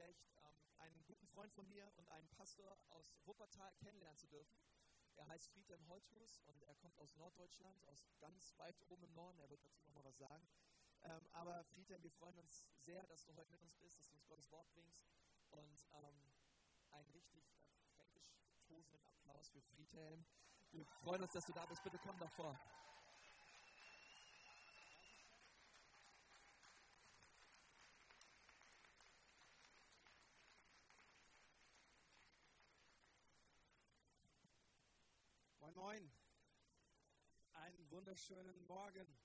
recht, ähm, einen guten Freund von mir und einen Pastor aus Wuppertal kennenlernen zu dürfen. Er heißt Friedhelm Holthus und er kommt aus Norddeutschland, aus ganz weit oben im Norden. Er wird dazu nochmal was sagen. Ähm, aber Friedhelm, wir freuen uns sehr, dass du heute mit uns bist, dass du uns Gottes Wort bringst. Und ähm, einen richtig äh, fränkisch tosenden Applaus für Friedhelm. Wir freuen uns, dass du da bist. Bitte komm davor. Moin Moin. Einen wunderschönen Morgen.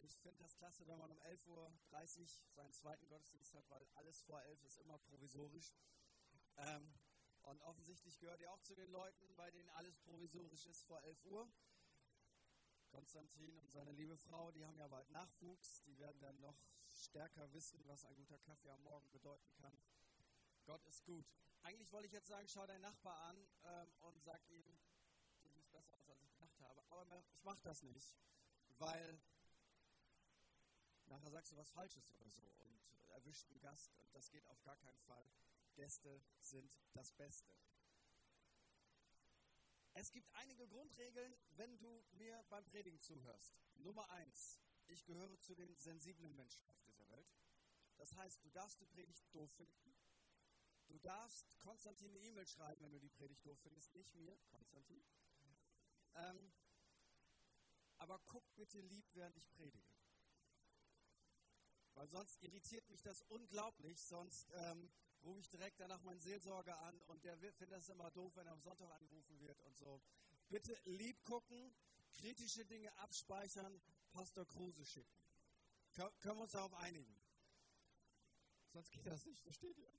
Ich finde das klasse, wenn man um 11.30 Uhr seinen zweiten Gottesdienst hat, weil alles vor 11 ist immer provisorisch. Ähm, und offensichtlich gehört ihr auch zu den Leuten, bei denen alles provisorisch ist vor 11 Uhr. Konstantin und seine liebe Frau, die haben ja bald Nachwuchs. Die werden dann noch stärker wissen, was ein guter Kaffee am Morgen bedeuten kann. Gott ist gut. Eigentlich wollte ich jetzt sagen, schau deinen Nachbar an ähm, und sag ihm, besser aus, als ich gedacht habe. Aber ich mache das nicht, weil nachher sagst du was Falsches oder so und erwischt einen Gast und das geht auf gar keinen Fall. Gäste sind das Beste. Es gibt einige Grundregeln, wenn du mir beim Predigen zuhörst. Nummer eins, ich gehöre zu den sensiblen Menschen auf dieser Welt. Das heißt, du darfst die Predigt doof finden. Du darfst Konstantin eine E-Mail schreiben, wenn du die Predigt doof findest. Nicht mir, Konstantin. Ähm, aber guck bitte lieb, während ich predige. Weil sonst irritiert mich das unglaublich, sonst ähm, rufe ich direkt danach meinen Seelsorger an und der findet das immer doof, wenn er am Sonntag angerufen wird und so. Bitte lieb gucken, kritische Dinge abspeichern, Pastor Kruse schicken. Kön können wir uns darauf einigen? Sonst geht das nicht, versteht ihr?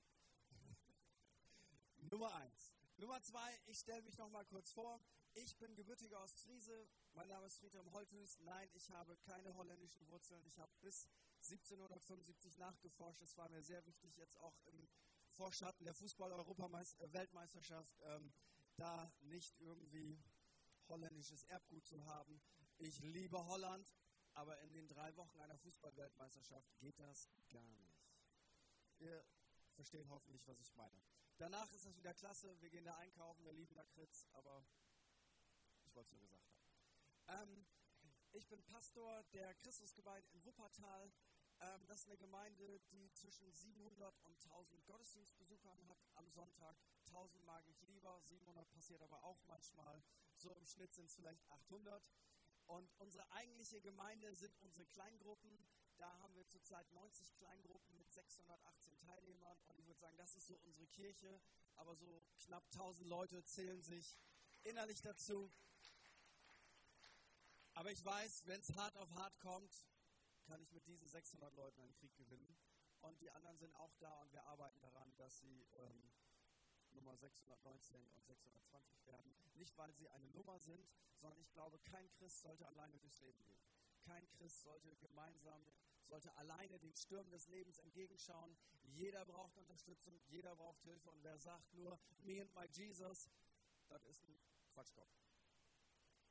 Nummer eins. Nummer zwei, ich stelle mich noch mal kurz vor. Ich bin gebürtiger aus Friese. Mein Name ist Friedhelm Holthus. Nein, ich habe keine holländischen Wurzeln. Ich habe bis 1775 nachgeforscht. Es war mir sehr wichtig, jetzt auch im Vorschatten der Fußball-Weltmeisterschaft ähm, da nicht irgendwie holländisches Erbgut zu haben. Ich liebe Holland, aber in den drei Wochen einer Fußball-Weltmeisterschaft geht das gar nicht. Ihr versteht hoffentlich, was ich meine. Danach ist es wieder klasse. Wir gehen da einkaufen, wir lieben Lakritz, aber ich wollte gesagt haben. Ähm, ich bin Pastor der Christusgemeinde in Wuppertal. Ähm, das ist eine Gemeinde, die zwischen 700 und 1000 Gottesdienstbesuchern hat am Sonntag. 1000 mag ich lieber, 700 passiert aber auch manchmal. So im Schnitt sind es vielleicht 800. Und unsere eigentliche Gemeinde sind unsere Kleingruppen. Da haben wir zurzeit 90 Kleingruppen mit 618 Teilnehmern. Und ich würde sagen, das ist so unsere Kirche. Aber so knapp 1000 Leute zählen sich innerlich dazu. Aber ich weiß, wenn es hart auf hart kommt, kann ich mit diesen 600 Leuten einen Krieg gewinnen. Und die anderen sind auch da und wir arbeiten daran, dass sie ähm, Nummer 619 und 620 werden. Nicht, weil sie eine Nummer sind, sondern ich glaube, kein Christ sollte alleine durchs Leben gehen. Kein Christ sollte gemeinsam, sollte alleine den Stürmen des Lebens entgegenschauen. Jeder braucht Unterstützung, jeder braucht Hilfe. Und wer sagt nur, me and my Jesus, das ist ein Quatschkopf.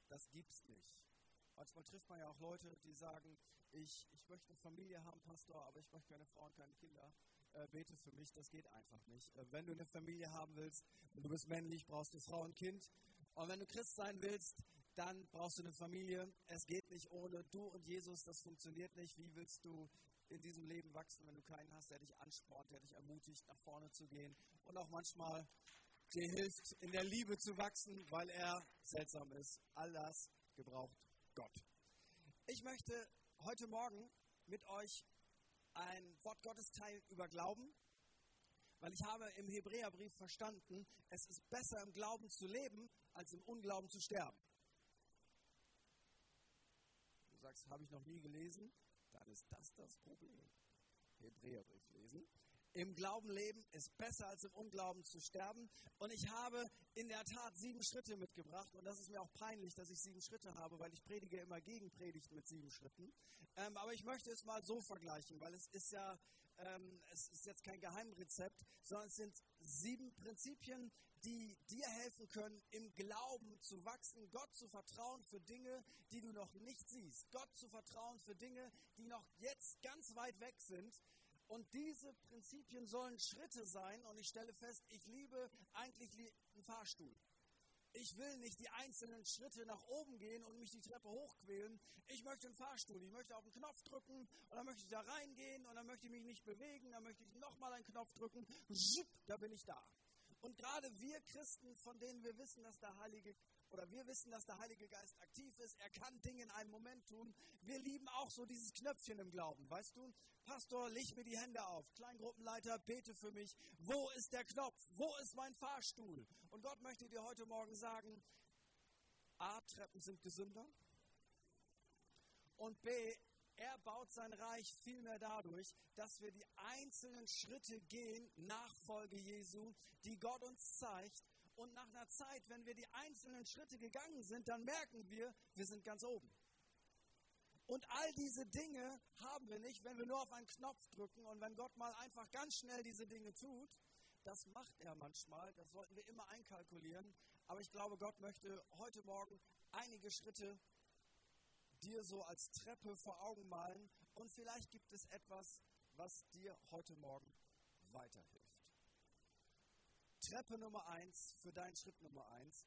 Das gibt's nicht. Manchmal trifft man ja auch Leute, die sagen, ich, ich möchte eine Familie haben, Pastor, aber ich möchte keine Frau und keine Kinder. Äh, bete für mich, das geht einfach nicht. Äh, wenn du eine Familie haben willst und du bist männlich, brauchst du Frau und Kind. Und wenn du Christ sein willst, dann brauchst du eine Familie. Es geht nicht ohne du und Jesus, das funktioniert nicht. Wie willst du in diesem Leben wachsen, wenn du keinen hast, der dich anspornt, der dich ermutigt, nach vorne zu gehen und auch manchmal dir hilft, in der Liebe zu wachsen, weil er seltsam ist. All das gebraucht Gott. Ich möchte heute Morgen mit euch ein Wort Gottes teilen über Glauben, weil ich habe im Hebräerbrief verstanden, es ist besser im Glauben zu leben, als im Unglauben zu sterben. Du sagst, habe ich noch nie gelesen? Dann ist das das Problem. Hebräerbrief lesen im Glauben leben ist besser als im Unglauben zu sterben. Und ich habe in der Tat sieben Schritte mitgebracht. Und das ist mir auch peinlich, dass ich sieben Schritte habe, weil ich predige immer gegen Predigten mit sieben Schritten. Ähm, aber ich möchte es mal so vergleichen, weil es ist ja, ähm, es ist jetzt kein Geheimrezept, sondern es sind sieben Prinzipien, die dir helfen können, im Glauben zu wachsen, Gott zu vertrauen für Dinge, die du noch nicht siehst. Gott zu vertrauen für Dinge, die noch jetzt ganz weit weg sind Und diese Prinzipien sollen Schritte sein. Und ich stelle fest, ich liebe eigentlich einen Fahrstuhl. Ich will nicht die einzelnen Schritte nach oben gehen und mich die Treppe hochquälen. Ich möchte einen Fahrstuhl. Ich möchte auf den Knopf drücken und dann möchte ich da reingehen und dann möchte ich mich nicht bewegen. Dann möchte ich nochmal einen Knopf drücken. Zip, da bin ich da. Und gerade wir Christen, von denen wir wissen, dass der Heilige oder wir wissen, dass der Heilige Geist aktiv ist, er kann Dinge in einem Moment tun. Wir lieben auch so dieses Knöpfchen im Glauben, weißt du? Pastor, leg mir die Hände auf. Kleingruppenleiter, bete für mich. Wo ist der Knopf? Wo ist mein Fahrstuhl? Und Gott möchte dir heute Morgen sagen, A, Treppen sind gesünder. Und B, er baut sein Reich vielmehr dadurch, dass wir die einzelnen Schritte gehen, Nachfolge Jesu, die Gott uns zeigt. Und nach einer Zeit, wenn wir die einzelnen Schritte gegangen sind, dann merken wir, wir sind ganz oben. Und all diese Dinge haben wir nicht, wenn wir nur auf einen Knopf drücken und wenn Gott mal einfach ganz schnell diese Dinge tut. Das macht er manchmal, das sollten wir immer einkalkulieren. Aber ich glaube, Gott möchte heute Morgen einige Schritte dir so als Treppe vor Augen malen und vielleicht gibt es etwas, was dir heute Morgen weiterhilft. Treppe Nummer eins für deinen Schritt Nummer eins.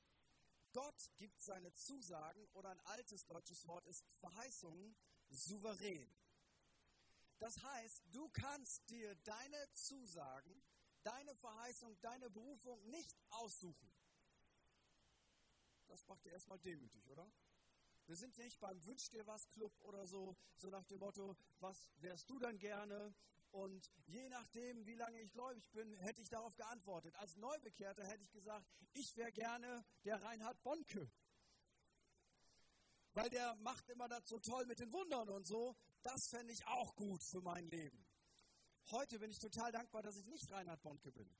Gott gibt seine Zusagen oder ein altes deutsches Wort ist Verheißungen souverän. Das heißt, du kannst dir deine Zusagen, deine Verheißung, deine Berufung nicht aussuchen. Das macht dir erstmal demütig, oder? Wir sind nicht beim Wünsch dir was Club oder so, so nach dem Motto, was wärst du denn gerne? Und je nachdem, wie lange ich gläubig bin, hätte ich darauf geantwortet. Als Neubekehrter hätte ich gesagt, ich wäre gerne der Reinhard Bonke. Weil der macht immer das so toll mit den Wundern und so. Das fände ich auch gut für mein Leben. Heute bin ich total dankbar, dass ich nicht Reinhard Bonke bin.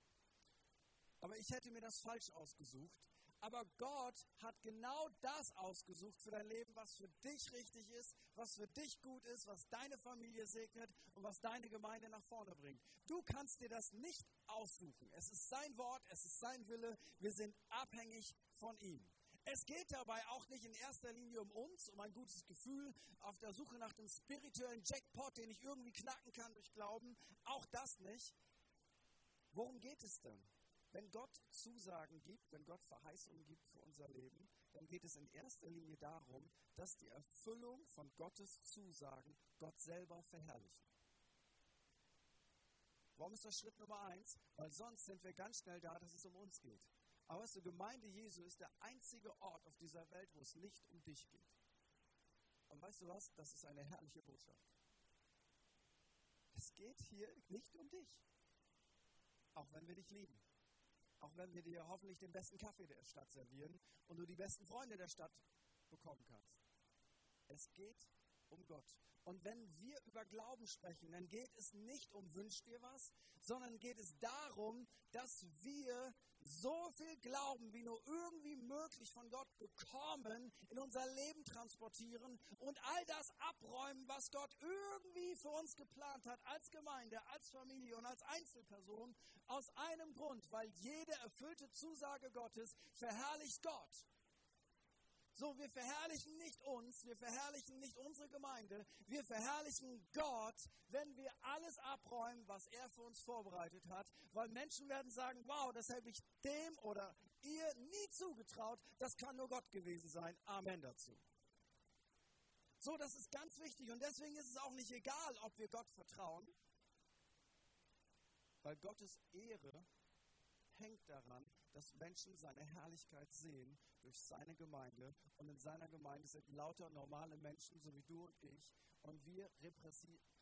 Aber ich hätte mir das falsch ausgesucht, aber Gott hat genau das ausgesucht für dein Leben, was für dich richtig ist, was für dich gut ist, was deine Familie segnet und was deine Gemeinde nach vorne bringt. Du kannst dir das nicht aussuchen. Es ist sein Wort, es ist sein Wille. Wir sind abhängig von ihm. Es geht dabei auch nicht in erster Linie um uns, um ein gutes Gefühl, auf der Suche nach dem spirituellen Jackpot, den ich irgendwie knacken kann durch Glauben. Auch das nicht. Worum geht es denn? Wenn Gott Zusagen gibt, wenn Gott Verheißungen gibt für unser Leben, dann geht es in erster Linie darum, dass die Erfüllung von Gottes Zusagen Gott selber verherrlichen. Warum ist das Schritt Nummer eins? Weil sonst sind wir ganz schnell da, dass es um uns geht. Aber du, Gemeinde Jesu ist der einzige Ort auf dieser Welt, wo es nicht um dich geht. Und weißt du was? Das ist eine herrliche Botschaft. Es geht hier nicht um dich. Auch wenn wir dich lieben. Auch wenn wir dir hoffentlich den besten Kaffee der Stadt servieren und du die besten Freunde der Stadt bekommen kannst. Es geht um Gott. Und wenn wir über Glauben sprechen, dann geht es nicht um Wünsch dir was, sondern geht es darum, dass wir so viel Glauben wie nur irgendwie möglich von Gott bekommen, in unser Leben transportieren und all das abräumen, was Gott irgendwie für uns geplant hat, als Gemeinde, als Familie und als Einzelperson, aus einem Grund, weil jede erfüllte Zusage Gottes verherrlicht Gott. So, wir verherrlichen nicht uns, wir verherrlichen nicht unsere Gemeinde, wir verherrlichen Gott, wenn wir alles abräumen, was er für uns vorbereitet hat, weil Menschen werden sagen, wow, das habe ich dem oder ihr nie zugetraut, das kann nur Gott gewesen sein. Amen dazu. So, das ist ganz wichtig. Und deswegen ist es auch nicht egal, ob wir Gott vertrauen, weil Gottes Ehre hängt daran, dass Menschen seine Herrlichkeit sehen durch seine Gemeinde. Und in seiner Gemeinde sind lauter normale Menschen, so wie du und ich. Und wir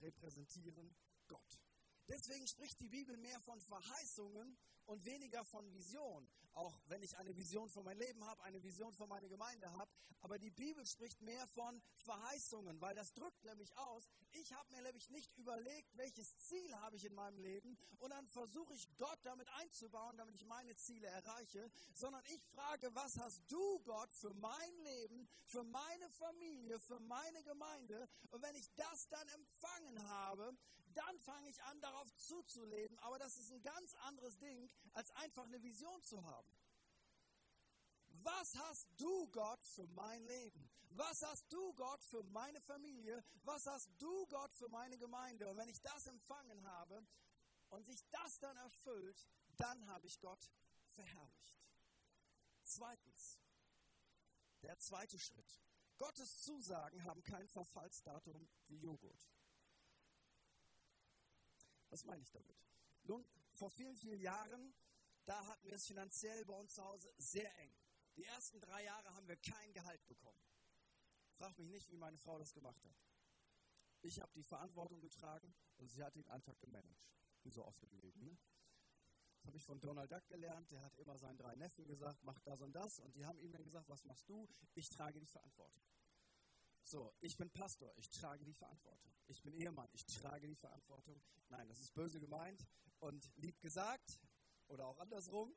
repräsentieren Gott. Deswegen spricht die Bibel mehr von Verheißungen und weniger von Vision. Auch wenn ich eine Vision für mein Leben habe, eine Vision für meine Gemeinde habe. Aber die Bibel spricht mehr von Verheißungen, weil das drückt nämlich aus, ich habe mir nämlich nicht überlegt, welches Ziel habe ich in meinem Leben und dann versuche ich Gott damit einzubauen, damit ich meine Ziele erreiche, sondern ich frage, was hast du Gott für mein Leben, für meine Familie, für meine Gemeinde? Und wenn ich das dann empfangen habe, dann fange ich an, darauf zuzuleben. Aber das ist ein ganz anderes Ding, als einfach eine Vision zu haben. Was hast du, Gott, für mein Leben? Was hast du, Gott, für meine Familie? Was hast du, Gott, für meine Gemeinde? Und wenn ich das empfangen habe und sich das dann erfüllt, dann habe ich Gott verherrlicht. Zweitens, der zweite Schritt. Gottes Zusagen haben kein Verfallsdatum wie Joghurt. Was meine ich damit? Nun, vor vielen, vielen Jahren, da hatten wir es finanziell bei uns zu Hause sehr eng. Die ersten drei Jahre haben wir kein Gehalt bekommen. Frag mich nicht, wie meine Frau das gemacht hat. Ich habe die Verantwortung getragen und sie hat den Alltag gemanagt. Wie so oft im Leben. Ne? Das habe ich von Donald Duck gelernt. Der hat immer seinen drei Neffen gesagt, mach das und das. Und die haben ihm dann gesagt, was machst du? Ich trage die Verantwortung. So, ich bin Pastor, ich trage die Verantwortung. Ich bin Ehemann, ich trage die Verantwortung. Nein, das ist böse gemeint und lieb gesagt oder auch andersrum.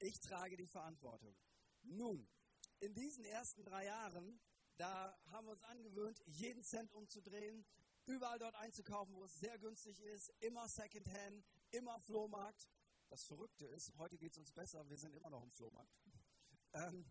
Ich trage die Verantwortung. Nun, in diesen ersten drei Jahren, da haben wir uns angewöhnt, jeden Cent umzudrehen, überall dort einzukaufen, wo es sehr günstig ist, immer Secondhand, immer Flohmarkt. Das Verrückte ist, heute geht es uns besser, wir sind immer noch im Flohmarkt. Ähm,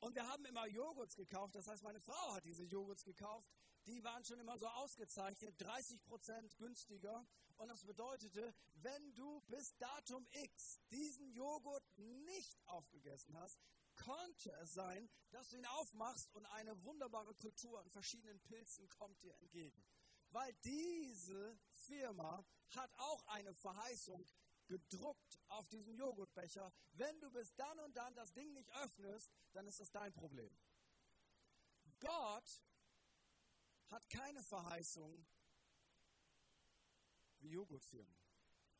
und wir haben immer Joghurts gekauft, das heißt, meine Frau hat diese Joghurts gekauft. Die waren schon immer so ausgezeichnet, 30 Prozent günstiger. Und das bedeutete, wenn du bis Datum X diesen Joghurt nicht aufgegessen hast, konnte es sein, dass du ihn aufmachst und eine wunderbare Kultur an verschiedenen Pilzen kommt dir entgegen. Weil diese Firma hat auch eine Verheißung gedruckt auf diesem Joghurtbecher. Wenn du bis dann und dann das Ding nicht öffnest, dann ist das dein Problem. Gott hat keine Verheißung wie Joghurtfirmen.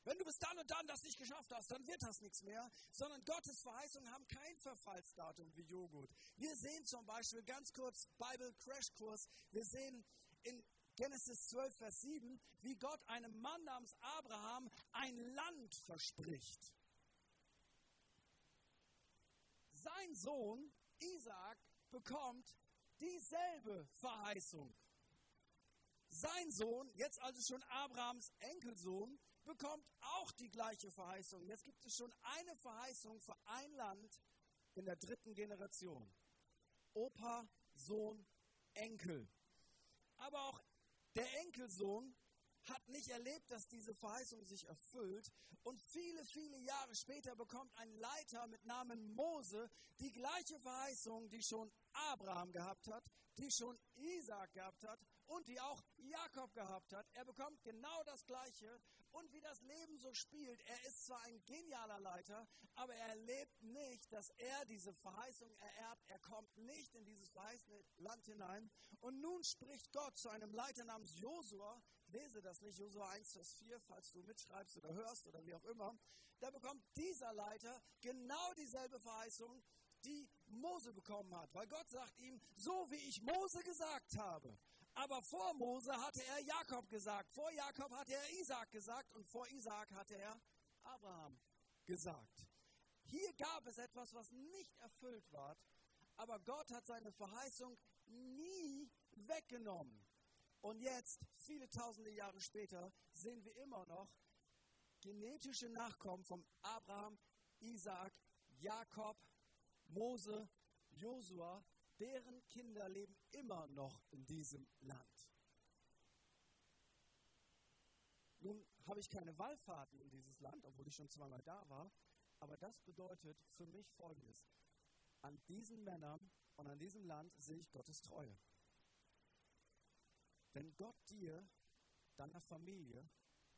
Wenn du bis dann und dann das nicht geschafft hast, dann wird das nichts mehr, sondern Gottes Verheißungen haben kein Verfallsdatum wie Joghurt. Wir sehen zum Beispiel ganz kurz Bible Crashkurs. Wir sehen in Genesis 12, Vers 7, wie Gott einem Mann namens Abraham ein Land verspricht. Sein Sohn Isaac bekommt dieselbe Verheißung. Sein Sohn, jetzt also schon Abrahams Enkelsohn, bekommt auch die gleiche Verheißung. Jetzt gibt es schon eine Verheißung für ein Land in der dritten Generation. Opa, Sohn, Enkel. Aber auch der Enkelsohn hat nicht erlebt, dass diese Verheißung sich erfüllt. Und viele, viele Jahre später bekommt ein Leiter mit Namen Mose die gleiche Verheißung, die schon Abraham gehabt hat, die schon Isaac gehabt hat und die auch Jakob gehabt hat. Er bekommt genau das Gleiche. Und wie das Leben so spielt, er ist zwar ein genialer Leiter, aber er erlebt nicht, dass er diese Verheißung ererbt. Er kommt nicht in dieses verheißene Land hinein. Und nun spricht Gott zu einem Leiter namens Josua. Lese das nicht, Josua 1, Vers 4, falls du mitschreibst oder hörst oder wie auch immer. Da bekommt dieser Leiter genau dieselbe Verheißung, die Mose bekommen hat. Weil Gott sagt ihm, so wie ich Mose gesagt habe, aber vor Mose hatte er Jakob gesagt, vor Jakob hatte er Isaac gesagt und vor Isaac hatte er Abraham gesagt. Hier gab es etwas, was nicht erfüllt war, aber Gott hat seine Verheißung nie weggenommen. Und jetzt, viele tausende Jahre später, sehen wir immer noch genetische Nachkommen von Abraham, Isaac, Jakob, Mose, Josua, deren Kinder leben immer noch in diesem Land. Nun habe ich keine Wallfahrten in dieses Land, obwohl ich schon zweimal da war, aber das bedeutet für mich Folgendes. An diesen Männern und an diesem Land sehe ich Gottes Treue. Wenn Gott dir, deiner Familie,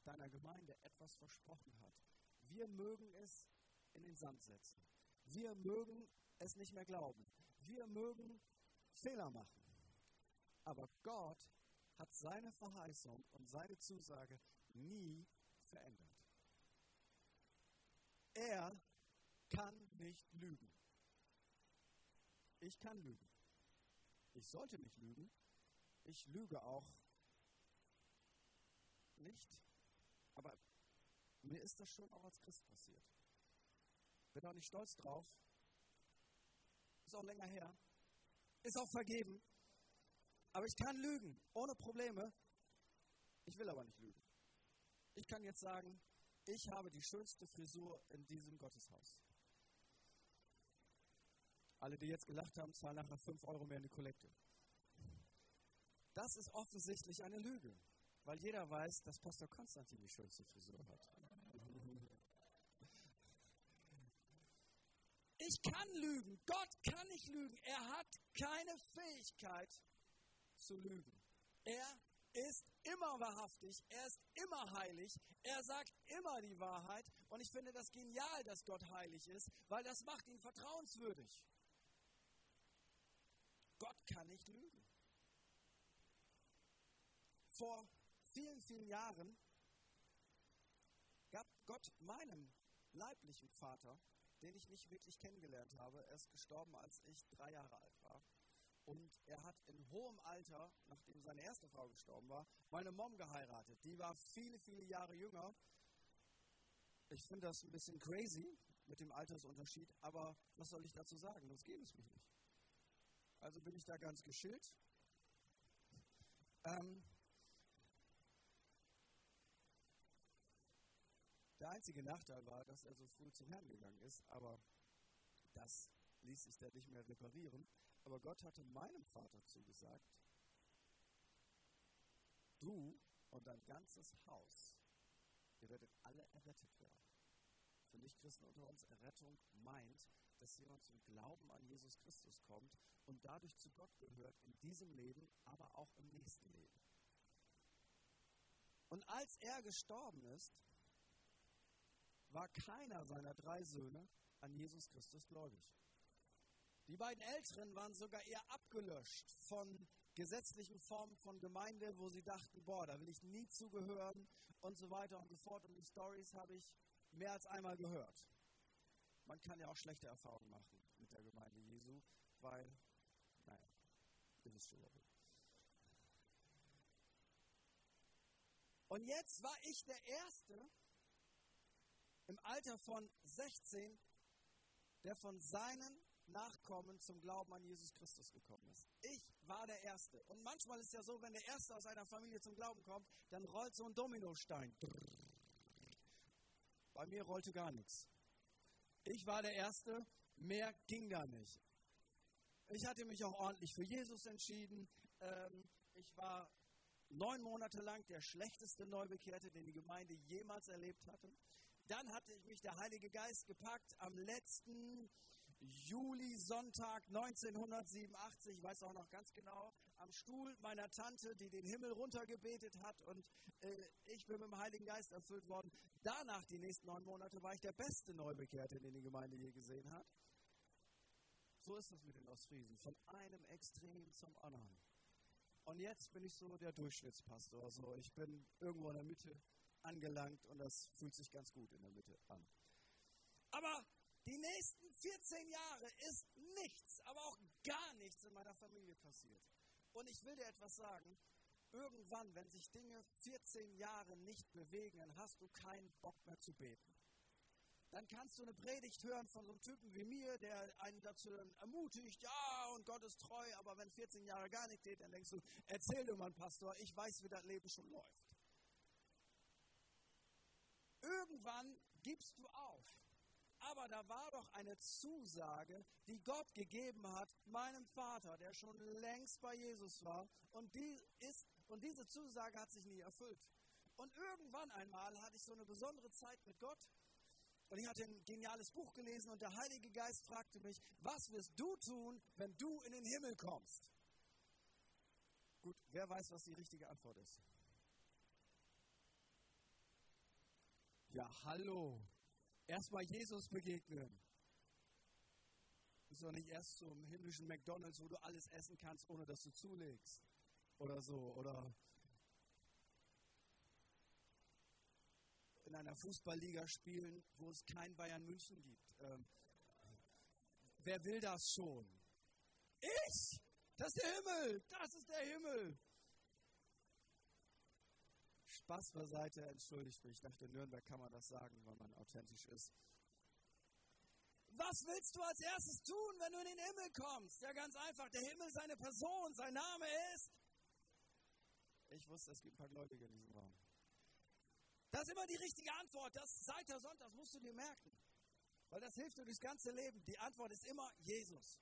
deiner Gemeinde etwas versprochen hat, wir mögen es in den Sand setzen. Wir mögen es nicht mehr glauben. Wir mögen Fehler machen. Aber Gott hat seine Verheißung und seine Zusage nie verändert. Er kann nicht lügen. Ich kann lügen. Ich sollte nicht lügen. Ich lüge auch nicht. Aber mir ist das schon auch als Christ passiert. Bin auch nicht stolz drauf, ist auch länger her, ist auch vergeben. Aber ich kann lügen, ohne Probleme. Ich will aber nicht lügen. Ich kann jetzt sagen, ich habe die schönste Frisur in diesem Gotteshaus. Alle, die jetzt gelacht haben, zahlen nachher 5 Euro mehr in die Kollekte. Das ist offensichtlich eine Lüge, weil jeder weiß, dass Pastor Konstantin die schönste Frisur hat. Ich kann lügen. Gott kann nicht lügen. Er hat keine Fähigkeit zu lügen. Er ist immer wahrhaftig, er ist immer heilig, er sagt immer die Wahrheit und ich finde das genial, dass Gott heilig ist, weil das macht ihn vertrauenswürdig. Gott kann nicht lügen. Vor vielen, vielen Jahren gab Gott meinem leiblichen Vater den ich nicht wirklich kennengelernt habe. Er ist gestorben, als ich drei Jahre alt war. Und er hat in hohem Alter, nachdem seine erste Frau gestorben war, meine Mom geheiratet. Die war viele, viele Jahre jünger. Ich finde das ein bisschen crazy mit dem Altersunterschied, aber was soll ich dazu sagen? Sonst gäbe es mich nicht. Also bin ich da ganz geschillt. Ähm, Der einzige Nachteil war, dass er so früh zum Herrn gegangen ist, aber das ließ sich dann nicht mehr reparieren. Aber Gott hatte meinem Vater zugesagt, du und dein ganzes Haus, ihr werdet alle errettet werden. Für Nichtchristen unter uns Errettung meint, dass jemand zum Glauben an Jesus Christus kommt und dadurch zu Gott gehört in diesem Leben, aber auch im nächsten Leben. Und als er gestorben ist, war keiner seiner drei Söhne an Jesus Christus gläubig. Die beiden Älteren waren sogar eher abgelöscht von gesetzlichen Formen von Gemeinde, wo sie dachten, boah, da will ich nie zugehören und so weiter und so fort. Und die Stories habe ich mehr als einmal gehört. Man kann ja auch schlechte Erfahrungen machen mit der Gemeinde Jesu, weil, naja, ihr wisst schon. Und jetzt war ich der Erste, im Alter von 16, der von seinen Nachkommen zum Glauben an Jesus Christus gekommen ist. Ich war der Erste. Und manchmal ist ja so, wenn der Erste aus einer Familie zum Glauben kommt, dann rollt so ein Dominostein. Bei mir rollte gar nichts. Ich war der Erste, mehr ging da nicht. Ich hatte mich auch ordentlich für Jesus entschieden. Ähm, ich war neun Monate lang der schlechteste Neubekehrte, den die Gemeinde jemals erlebt hatte. Dann hatte ich mich der Heilige Geist gepackt am letzten Juli-Sonntag 1987, ich weiß auch noch ganz genau, am Stuhl meiner Tante, die den Himmel runtergebetet hat und äh, ich bin mit dem Heiligen Geist erfüllt worden. Danach, die nächsten neun Monate, war ich der beste Neubekehrte, den die Gemeinde je gesehen hat. So ist es mit den Ostfriesen, von einem Extrem zum anderen. Und jetzt bin ich so der Durchschnittspastor. So, ich bin irgendwo in der Mitte angelangt und das fühlt sich ganz gut in der Mitte an. Aber die nächsten 14 Jahre ist nichts, aber auch gar nichts in meiner Familie passiert. Und ich will dir etwas sagen. Irgendwann, wenn sich Dinge 14 Jahre nicht bewegen, dann hast du keinen Bock mehr zu beten. Dann kannst du eine Predigt hören von so einem Typen wie mir, der einen dazu ermutigt, ja, und Gott ist treu, aber wenn 14 Jahre gar nicht geht, dann denkst du, erzähl dir mal, Pastor, ich weiß, wie das Leben schon läuft. Irgendwann gibst du auf. Aber da war doch eine Zusage, die Gott gegeben hat, meinem Vater, der schon längst bei Jesus war. Und, die ist, und diese Zusage hat sich nie erfüllt. Und irgendwann einmal hatte ich so eine besondere Zeit mit Gott. Und ich hatte ein geniales Buch gelesen und der Heilige Geist fragte mich, was wirst du tun, wenn du in den Himmel kommst? Gut, wer weiß, was die richtige Antwort ist? Ja, hallo. Erstmal Jesus begegnen. Ist doch nicht erst zum himmlischen McDonalds, wo du alles essen kannst, ohne dass du zulegst. Oder so. Oder in einer Fußballliga spielen, wo es kein Bayern München gibt. Ähm, wer will das schon? Ich! Das ist der Himmel! Das ist der Himmel! Spaß beiseite, entschuldigt mich. Ich dachte, in Nürnberg kann man das sagen, wenn man authentisch ist. Was willst du als erstes tun, wenn du in den Himmel kommst? Ja, ganz einfach. Der Himmel ist eine Person, sein Name ist. Ich wusste, es gibt ein paar Gläubige in diesem Raum. Das ist immer die richtige Antwort. Das seit der Sonntag musst du dir merken. Weil das hilft dir durchs ganze Leben. Die Antwort ist immer Jesus.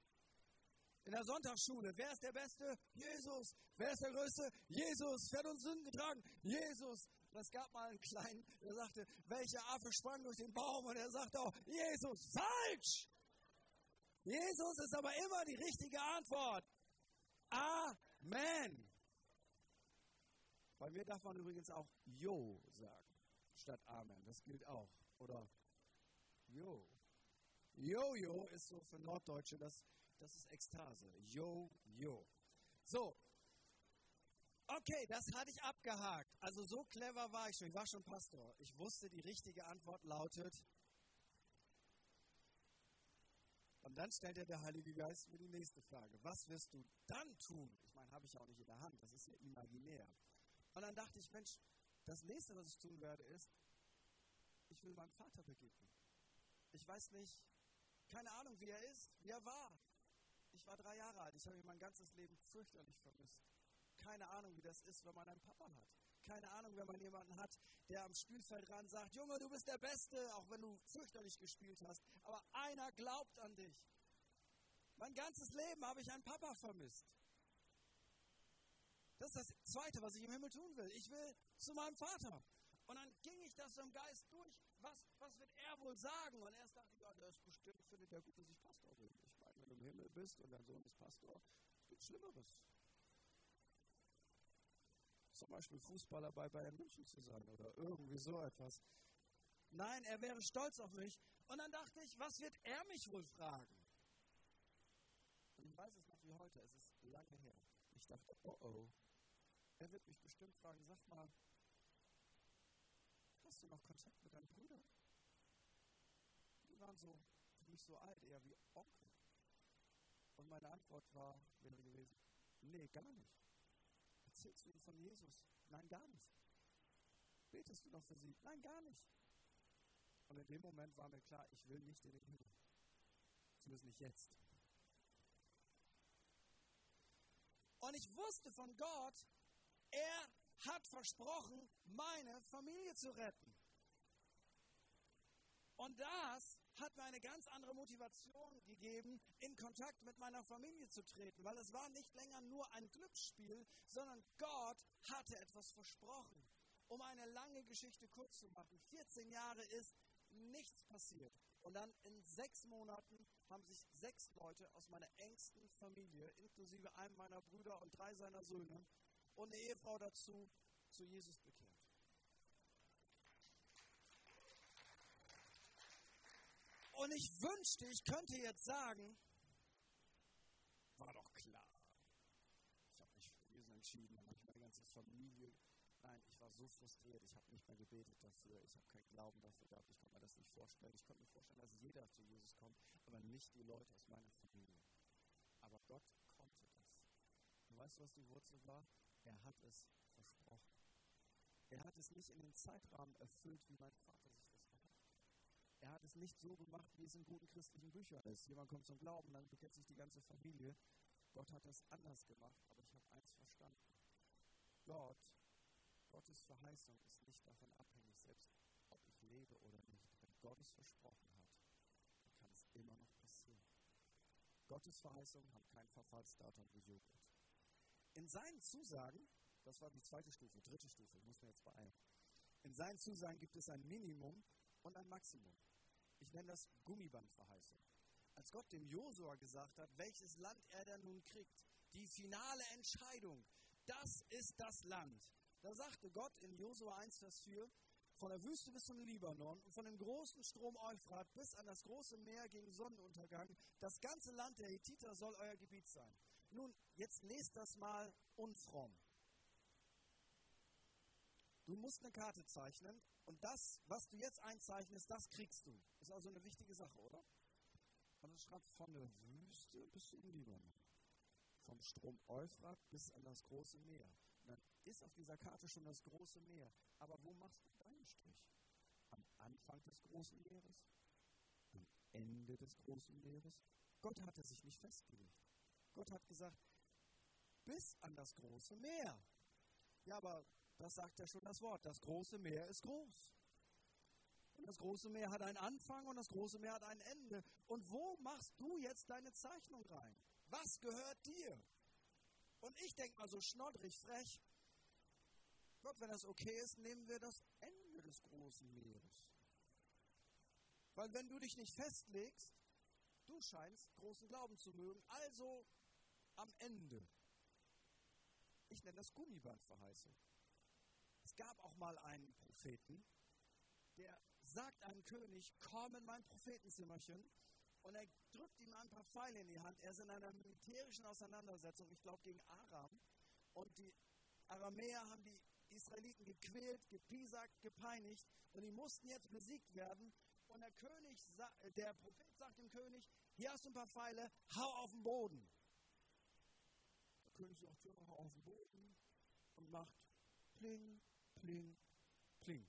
In der Sonntagsschule, wer ist der Beste? Jesus. Wer ist der Größte? Jesus. Wer hat uns Sünden getragen? Jesus. Es gab mal einen kleinen, der sagte, welcher Affe sprang durch den Baum? Und er sagte auch, Jesus. Falsch! Jesus ist aber immer die richtige Antwort. Amen. Bei mir darf man übrigens auch Jo sagen, statt Amen. Das gilt auch. Oder Jo. Jojo ist so für Norddeutsche, das, das ist Ekstase. Jo-Jo. So. Okay, das hatte ich abgehakt. Also so clever war ich schon. Ich war schon Pastor. Ich wusste, die richtige Antwort lautet. Und dann stellt der Heilige Geist mir die nächste Frage. Was wirst du dann tun? Ich meine, habe ich auch nicht in der Hand. Das ist ja imaginär. Und dann dachte ich, Mensch, das nächste, was ich tun werde, ist, ich will meinem Vater begegnen. Ich weiß nicht, keine Ahnung, wie er ist, wie er war. Ich war drei Jahre alt. Ich habe mein ganzes Leben fürchterlich vermisst. Keine Ahnung, wie das ist, wenn man einen Papa hat. Keine Ahnung, wenn man jemanden hat, der am Spielfeldrand sagt, Junge, du bist der Beste, auch wenn du fürchterlich gespielt hast. Aber einer glaubt an dich. Mein ganzes Leben habe ich einen Papa vermisst. Das ist das Zweite, was ich im Himmel tun will. Ich will zu meinem Vater. Und dann ging ich das im Geist durch. Was, was wird er wohl sagen? Und erst dachte ich, ja, der ist bestimmt, findet er gut, dass ich Pastor bin. Ich im Himmel bist und dein Sohn ist Pastor, es gibt Schlimmeres. Zum Beispiel Fußballer bei Bayern München zu sein oder irgendwie so etwas. Nein, er wäre stolz auf mich. Und dann dachte ich, was wird er mich wohl fragen? Und ich weiß es noch wie heute, es ist lange her. Ich dachte, oh oh, er wird mich bestimmt fragen, sag mal, hast du noch Kontakt mit deinen Brüdern? Die waren so für mich so alt, eher wie Onkel. Und meine Antwort war, wäre gewesen, nee, gar nicht. Erzählst du ihnen von Jesus? Nein, gar nicht. Betest du noch für sie? Nein, gar nicht. Und in dem Moment war mir klar, ich will nicht in den Himmel. Zumindest nicht jetzt. Und ich wusste von Gott, er hat versprochen, meine Familie zu retten. Und das hat mir eine ganz andere Motivation gegeben, in Kontakt mit meiner Familie zu treten, weil es war nicht länger nur ein Glücksspiel, sondern Gott hatte etwas versprochen. Um eine lange Geschichte kurz zu machen, 14 Jahre ist nichts passiert. Und dann in sechs Monaten haben sich sechs Leute aus meiner engsten Familie, inklusive einem meiner Brüder und drei seiner Söhne, und eine Ehefrau dazu zu Jesus bekehrt. Und ich wünschte, ich könnte jetzt sagen, war doch klar. Ich habe mich für Jesus entschieden, dann habe ich meine ganze Familie. Nein, ich war so frustriert, ich habe nicht mehr gebetet dafür, ich habe keinen Glauben dafür gehabt, ich konnte mir das nicht vorstellen. Ich konnte mir vorstellen, dass jeder zu Jesus kommt, aber nicht die Leute aus meiner Familie. Aber Gott konnte das. Und weißt du, was die Wurzel war? Er hat es versprochen. Er hat es nicht in den Zeitrahmen erfüllt, wie mein Vater. Er hat es nicht so gemacht, wie es in guten christlichen Büchern ist. Jemand kommt zum Glauben, dann bekehrt sich die ganze Familie. Gott hat es anders gemacht, aber ich habe eins verstanden. Gott, Gottes Verheißung ist nicht davon abhängig, selbst ob ich lebe oder nicht. Wenn Gott es versprochen hat, dann kann es immer noch passieren. Gottes Verheißungen haben kein Verfallsdatum wie Joghurt. In seinen Zusagen, das war die zweite Stufe, dritte Stufe, ich muss mir jetzt beeilen. In seinen Zusagen gibt es ein Minimum und ein Maximum. Ich nenne das Gummibandverheißung. Als Gott dem Josua gesagt hat, welches Land er denn nun kriegt, die finale Entscheidung, das ist das Land. Da sagte Gott in Josua 1, Vers 4, von der Wüste bis zum Libanon und von dem großen Strom Euphrat bis an das große Meer gegen Sonnenuntergang, das ganze Land der Hethiter soll euer Gebiet sein. Nun, jetzt lest das mal unfromm. Du musst eine Karte zeichnen und das, was du jetzt einzeichnest, das kriegst du. Ist also eine wichtige Sache, oder? Und es schreibt von der Wüste bis zum Libanon. Vom Strom Euphrat bis an das große Meer. Und dann ist auf dieser Karte schon das große Meer. Aber wo machst du deinen Strich? Am Anfang des großen Meeres? Am Ende des großen Meeres? Gott hatte sich nicht festgelegt. Gott hat gesagt, bis an das große Meer. Ja, aber das sagt ja schon das Wort. Das große Meer ist groß. Und das große Meer hat einen Anfang und das große Meer hat ein Ende. Und wo machst du jetzt deine Zeichnung rein? Was gehört dir? Und ich denke mal so schnoddrig frech, Gott, wenn das okay ist, nehmen wir das Ende des großen Meeres. Weil wenn du dich nicht festlegst, du scheinst großen Glauben zu mögen, also am Ende. Ich nenne das Gummibandverheißung. Gab auch mal einen Propheten, der sagt einem König, komm in mein Prophetenzimmerchen und er drückt ihm ein paar Pfeile in die Hand. Er ist in einer militärischen Auseinandersetzung, ich glaube gegen Aram. Und die Aramäer haben die Israeliten gequält, gepiesackt, gepeinigt und die mussten jetzt besiegt werden. Und der König, der Prophet sagt dem König, hier hast du ein paar Pfeile, hau auf den Boden. Der König sagt, hau auf den Boden und macht pling, pling, pling.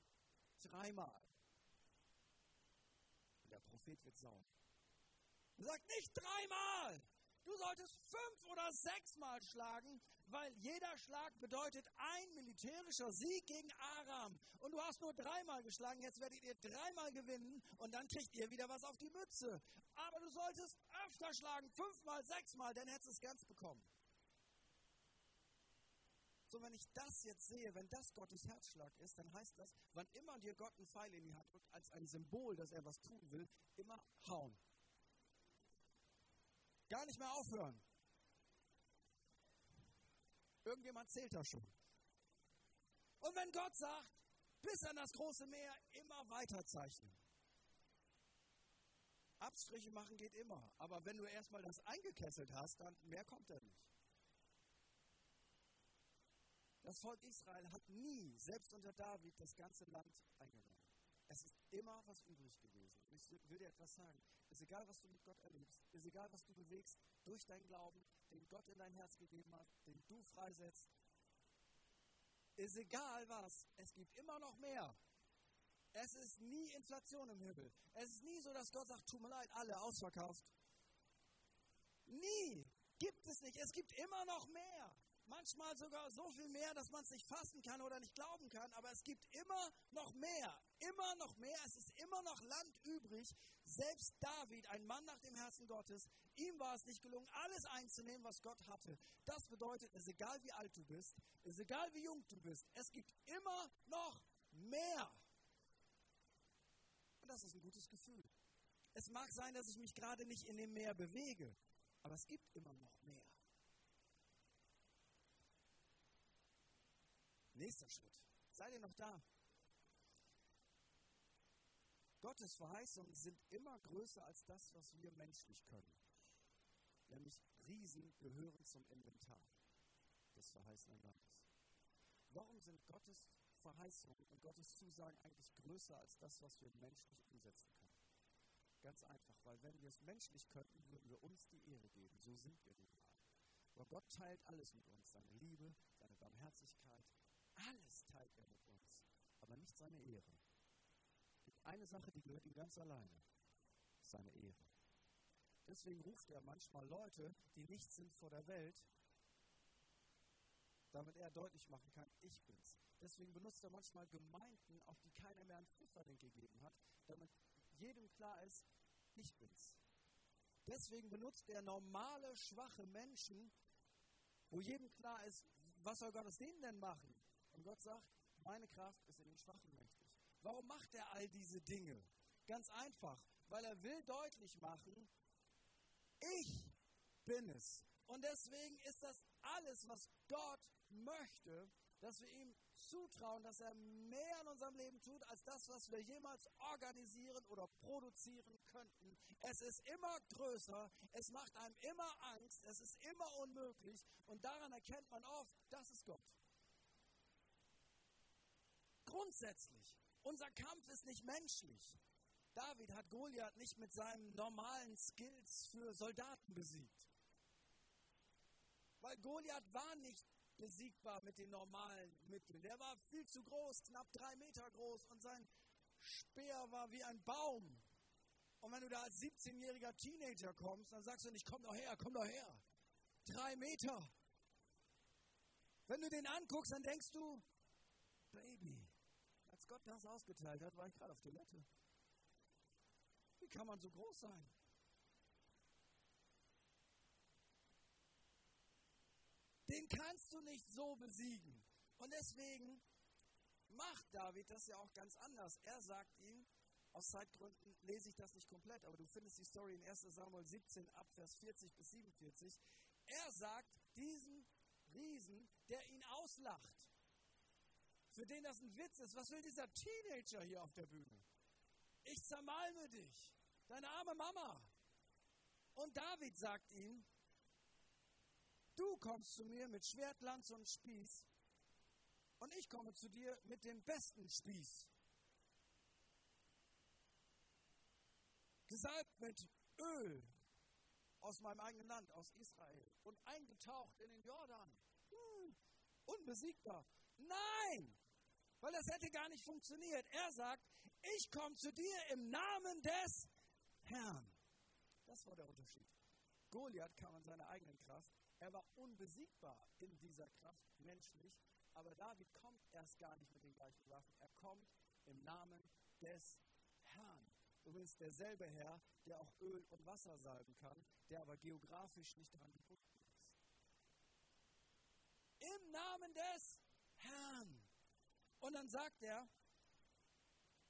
Dreimal. Und der Prophet wird sauer. Er sagt nicht dreimal. Du solltest fünf oder sechsmal schlagen, weil jeder Schlag bedeutet ein militärischer Sieg gegen Aram. Und du hast nur dreimal geschlagen, jetzt werdet ihr dreimal gewinnen und dann kriegt ihr wieder was auf die Mütze. Aber du solltest öfter schlagen, fünfmal, sechsmal, dann hättest du es ganz bekommen. So, wenn ich das jetzt sehe, wenn das Gottes Herzschlag ist, dann heißt das, wann immer dir Gott einen Pfeil in die Hand drückt, als ein Symbol, dass er was tun will, immer hauen. Gar nicht mehr aufhören. Irgendjemand zählt da schon. Und wenn Gott sagt, bis an das große Meer immer weiter zeichnen. Abstriche machen geht immer. Aber wenn du erstmal das eingekesselt hast, dann mehr kommt er nicht. Das Volk Israel hat nie, selbst unter David, das ganze Land eingenommen. Es ist immer was übrig gewesen. Ich will dir etwas sagen. Es ist egal, was du mit Gott erlebst. Es ist egal, was du bewegst durch deinen Glauben, den Gott in dein Herz gegeben hat, den du freisetzt. Es Ist egal was. Es gibt immer noch mehr. Es ist nie Inflation im Himmel. Es ist nie so, dass Gott sagt, tut mir leid, alle ausverkauft. Nie. Gibt es nicht. Es gibt immer noch mehr manchmal sogar so viel mehr, dass man es nicht fassen kann oder nicht glauben kann, aber es gibt immer noch mehr, immer noch mehr, es ist immer noch Land übrig. Selbst David, ein Mann nach dem Herzen Gottes, ihm war es nicht gelungen, alles einzunehmen, was Gott hatte. Das bedeutet, es ist egal wie alt du bist, es ist egal wie jung du bist, es gibt immer noch mehr. Und das ist ein gutes Gefühl. Es mag sein, dass ich mich gerade nicht in dem Meer bewege, aber es gibt immer noch mehr. Nächster Schritt. Seid ihr noch da? Gottes Verheißungen sind immer größer als das, was wir menschlich können. Nämlich Riesen gehören zum Inventar des verheißenen Landes. Warum sind Gottes Verheißungen und Gottes Zusagen eigentlich größer als das, was wir menschlich umsetzen können? Ganz einfach, weil wenn wir es menschlich könnten, würden wir uns die Ehre geben. So sind wir nun mal. Aber Gott teilt alles mit uns, seine Liebe, seine Barmherzigkeit, alles teilt er mit uns, aber nicht seine Ehre. Es gibt eine Sache, die gehört ihm ganz alleine, seine Ehre. Deswegen ruft er manchmal Leute, die nicht sind vor der Welt, damit er deutlich machen kann, ich bin's. Deswegen benutzt er manchmal Gemeinden, auf die keiner mehr einen Pfifferling gegeben hat, damit jedem klar ist, ich bin's. Deswegen benutzt er normale, schwache Menschen, wo jedem klar ist, was soll Gott aus denen denn machen? Und Gott sagt, meine Kraft ist in den Schwachen mächtig. Warum macht er all diese Dinge? Ganz einfach, weil er will deutlich machen, ich bin es. Und deswegen ist das alles, was Gott möchte, dass wir ihm zutrauen, dass er mehr in unserem Leben tut, als das, was wir jemals organisieren oder produzieren könnten. Es ist immer größer, es macht einem immer Angst, es ist immer unmöglich und daran erkennt man oft, das ist Gott. Grundsätzlich. Unser Kampf ist nicht menschlich. David hat Goliath nicht mit seinen normalen Skills für Soldaten besiegt. Weil Goliath war nicht besiegbar mit den normalen Mitteln. Der war viel zu groß, knapp drei Meter groß und sein Speer war wie ein Baum. Und wenn du da als 17-jähriger Teenager kommst, dann sagst du nicht, komm doch her, komm doch her. Drei Meter. Wenn du den anguckst, dann denkst du, Baby, Gott das ausgeteilt hat, war ich gerade auf Toilette. Wie kann man so groß sein? den kannst du nicht so besiegen. Und deswegen macht David das ja auch ganz anders. Er sagt ihm, aus Zeitgründen lese ich das nicht komplett, aber du findest die Story in 1 Samuel 17 ab Vers 40 bis 47. Er sagt diesem Riesen, der ihn auslacht, für den das ein Witz ist, was will dieser Teenager hier auf der Bühne? Ich zermalme dich, deine arme Mama. Und David sagt ihm, du kommst zu mir mit Schwert, Lanze und Spieß und ich komme zu dir mit dem besten Spieß. Gesalbt mit Öl aus meinem eigenen Land, aus Israel und eingetaucht in den Jordan. Hm, unbesiegbar. Nein, weil das hätte gar nicht funktioniert. Er sagt, ich komme zu dir im Namen des Herrn. Das war der Unterschied. Goliath kam an seiner eigenen Kraft. Er war unbesiegbar in dieser Kraft menschlich, aber David kommt erst gar nicht mit den gleichen Waffen. Er kommt im Namen des Herrn. Übrigens derselbe Herr, der auch Öl und Wasser salben kann, der aber geografisch nicht daran gebunden ist. Im Namen des Herrn. Und dann sagt er,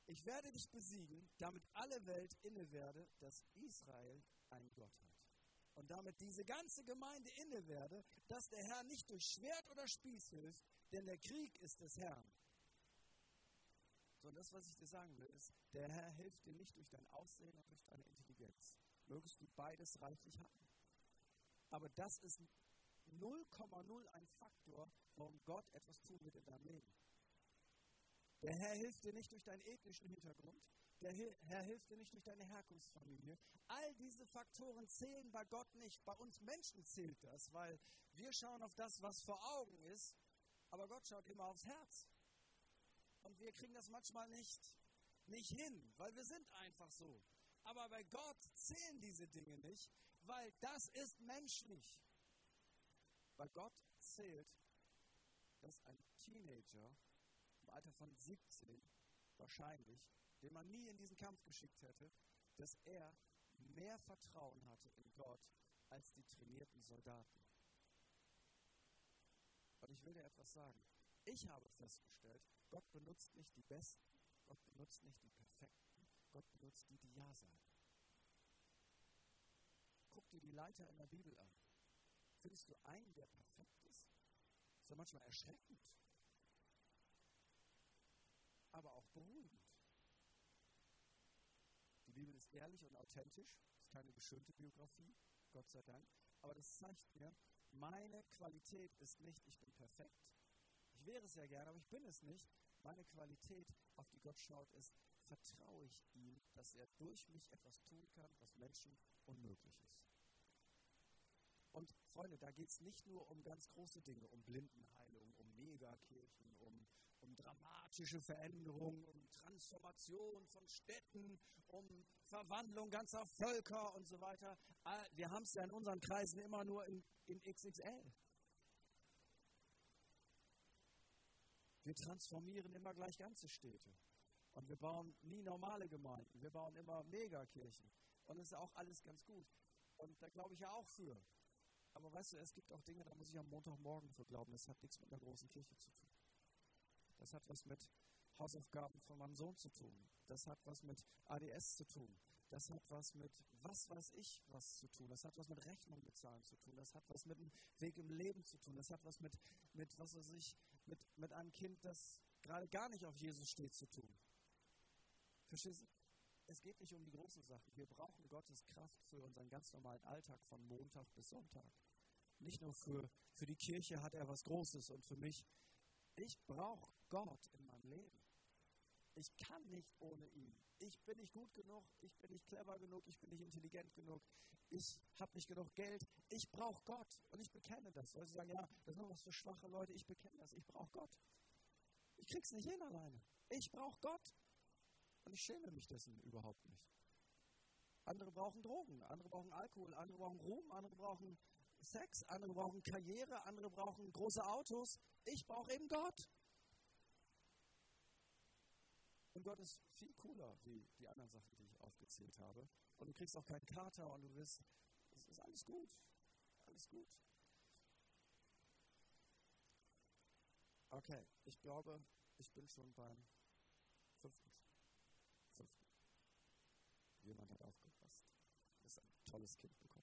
ich werde dich besiegen, damit alle Welt inne werde, dass Israel ein Gott hat. Und damit diese ganze Gemeinde inne werde, dass der Herr nicht durch Schwert oder Spieß hilft, denn der Krieg ist des Herrn. Sondern das, was ich dir sagen will, ist, der Herr hilft dir nicht durch dein Aussehen und durch deine Intelligenz. Mögest du beides reichlich haben. Aber das ist 0,0 ein Faktor, warum Gott etwas tun wird in deinem Leben. Der Herr hilft dir nicht durch deinen ethnischen Hintergrund. Der Herr hilft dir nicht durch deine Herkunftsfamilie. All diese Faktoren zählen bei Gott nicht. Bei uns Menschen zählt das, weil wir schauen auf das, was vor Augen ist, aber Gott schaut immer aufs Herz. Und wir kriegen das manchmal nicht, nicht hin, weil wir sind einfach so. Aber bei Gott zählen diese Dinge nicht, weil das ist menschlich. Bei Gott zählt, dass ein Teenager Alter von 17 wahrscheinlich, den man nie in diesen Kampf geschickt hätte, dass er mehr Vertrauen hatte in Gott als die trainierten Soldaten. Und ich will dir etwas sagen. Ich habe festgestellt, Gott benutzt nicht die Besten, Gott benutzt nicht die Perfekten, Gott benutzt die, die Ja sagen. Guck dir die Leiter in der Bibel an. Findest du einen, der perfekt ist? Das ist ja manchmal erschreckend aber auch beruhigend. Die Bibel ist ehrlich und authentisch, ist keine geschönte Biografie, Gott sei Dank, aber das zeigt mir, meine Qualität ist nicht, ich bin perfekt. Ich wäre es ja gerne, aber ich bin es nicht. Meine Qualität, auf die Gott schaut, ist, vertraue ich ihm, dass er durch mich etwas tun kann, was Menschen unmöglich ist. Und Freunde, da geht es nicht nur um ganz große Dinge, um Blindenheilung, um Megakirchen, dramatische Veränderungen, um Transformation von Städten, um Verwandlung ganzer Völker und so weiter. Wir haben es ja in unseren Kreisen immer nur in, in XXL. Wir transformieren immer gleich ganze Städte. Und wir bauen nie normale Gemeinden. Wir bauen immer Megakirchen. Und das ist auch alles ganz gut. Und da glaube ich ja auch für. Aber weißt du, es gibt auch Dinge, da muss ich am Montagmorgen für glauben. Das hat nichts mit einer großen Kirche zu tun. Das hat was mit Hausaufgaben von meinem Sohn zu tun. Das hat was mit ADS zu tun. Das hat was mit was weiß ich was zu tun. Das hat was mit Rechnung bezahlen zu tun. Das hat was mit dem Weg im Leben zu tun. Das hat was mit, mit was weiß ich, mit, mit einem Kind, das gerade gar nicht auf Jesus steht, zu tun. Verstehst du? Es geht nicht um die großen Sachen. Wir brauchen Gottes Kraft für unseren ganz normalen Alltag von Montag bis Sonntag. Nicht nur für, für die Kirche hat er was Großes und für mich ich brauche Gott in meinem Leben. Ich kann nicht ohne ihn. Ich bin nicht gut genug, ich bin nicht clever genug, ich bin nicht intelligent genug, ich habe nicht genug Geld. Ich brauche Gott und ich bekenne das. Leute sagen, ja, das ist nur was für schwache Leute, ich bekenne das, ich brauche Gott. Ich krieg's nicht hin alleine. Ich brauche Gott. Und ich schäme mich dessen überhaupt nicht. Andere brauchen Drogen, andere brauchen Alkohol, andere brauchen Ruhm, andere brauchen Sex, andere brauchen Karriere, andere brauchen große Autos. Ich brauche eben Gott. Und Gott ist viel cooler wie die anderen Sachen, die ich aufgezählt habe. Und du kriegst auch keinen Kater und du wirst, es ist alles gut. Alles gut. Okay, ich glaube, ich bin schon beim fünften. fünften. Jemand hat aufgepasst. Das ist ein tolles Kind bekommen.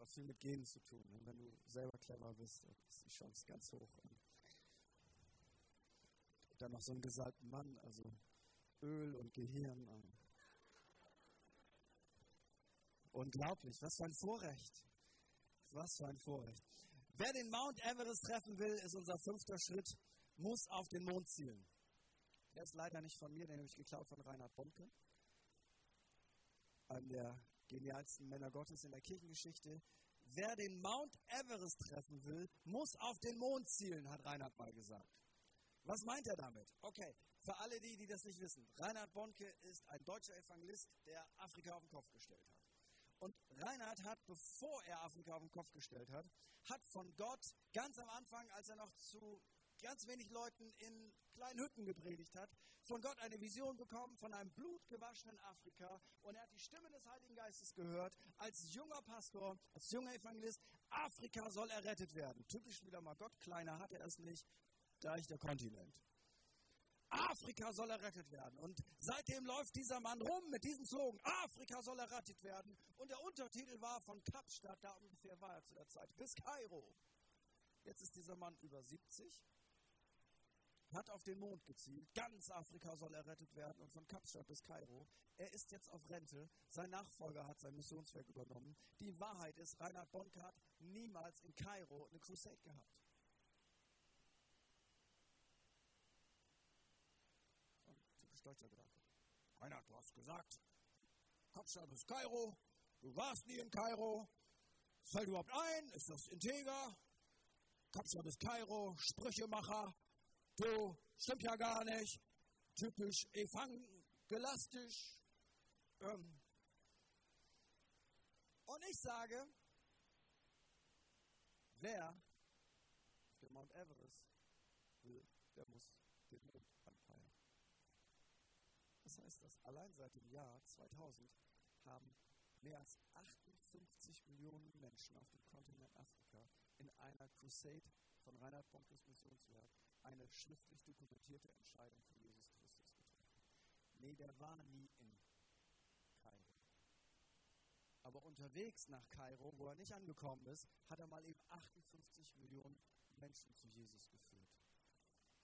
Auch viel mit Genen zu tun. Ne? Wenn du selber clever bist, ist die Chance ganz hoch. Dann noch so einen gesalbten Mann, also Öl und Gehirn. Unglaublich, was für ein Vorrecht. Was für ein Vorrecht. Wer den Mount Everest treffen will, ist unser fünfter Schritt, muss auf den Mond zielen. Der ist leider nicht von mir, den habe ich geklaut von Reinhard Bonke, einem der genialsten Männer Gottes in der Kirchengeschichte. Wer den Mount Everest treffen will, muss auf den Mond zielen, hat Reinhard mal gesagt. Was meint er damit? Okay, für alle die, die das nicht wissen. Reinhard Bonke ist ein deutscher Evangelist, der Afrika auf den Kopf gestellt hat. Und Reinhard hat, bevor er Afrika auf den Kopf gestellt hat, hat von Gott ganz am Anfang, als er noch zu ganz wenig Leuten in kleinen Hütten gepredigt hat, von Gott eine Vision bekommen von einem blutgewaschenen Afrika. Und er hat die Stimme des Heiligen Geistes gehört, als junger Pastor, als junger Evangelist, Afrika soll errettet werden. Typisch wieder mal Gott, kleiner hat er es nicht, da ist der Kontinent. Afrika soll errettet werden. Und seitdem läuft dieser Mann rum mit diesem Slogan, Afrika soll errettet werden. Und der Untertitel war von Kapstadt, da ungefähr war er zu der Zeit, bis Kairo. Jetzt ist dieser Mann über 70, hat auf den Mond gezielt, ganz Afrika soll errettet werden und von Kapstadt bis Kairo. Er ist jetzt auf Rente, sein Nachfolger hat sein Missionswerk übernommen. Die Wahrheit ist, Reinhard Bonk hat niemals in Kairo eine Crusade gehabt. stolzer Gedanke. Reinhard, du hast gesagt, Kapstadt bis Kairo, du warst nie in Kairo. Fällt überhaupt ein? Ist das integer? Kapstadt bis Kairo, Sprüchemacher. Du, stimmt ja gar nicht. Typisch evangelistisch. Ähm. Und ich sage, wer auf dem Mount Everest will, der muss den Mond was heißt das? Allein seit dem Jahr 2000 haben mehr als 58 Millionen Menschen auf dem Kontinent Afrika in einer Crusade von Reinhard Bonkes Missionswerk eine schriftlich dokumentierte Entscheidung für Jesus Christus getroffen. Nee, der war nie in Kairo. Aber unterwegs nach Kairo, wo er nicht angekommen ist, hat er mal eben 58 Millionen Menschen zu Jesus geführt.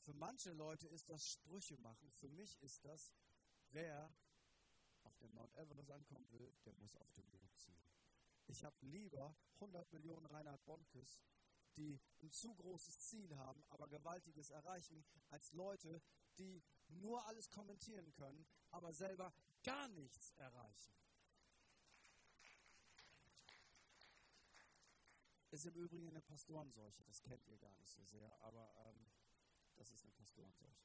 Für manche Leute ist das Sprüche machen, für mich ist das Wer auf dem Mount Everest ankommen will, der muss auf den Mond ziehen. Ich habe lieber 100 Millionen Reinhard Bonkes, die ein zu großes Ziel haben, aber gewaltiges erreichen, als Leute, die nur alles kommentieren können, aber selber gar nichts erreichen. Ist im Übrigen eine Pastorenseuche, das kennt ihr gar nicht so sehr, aber ähm, das ist eine Pastorenseuche.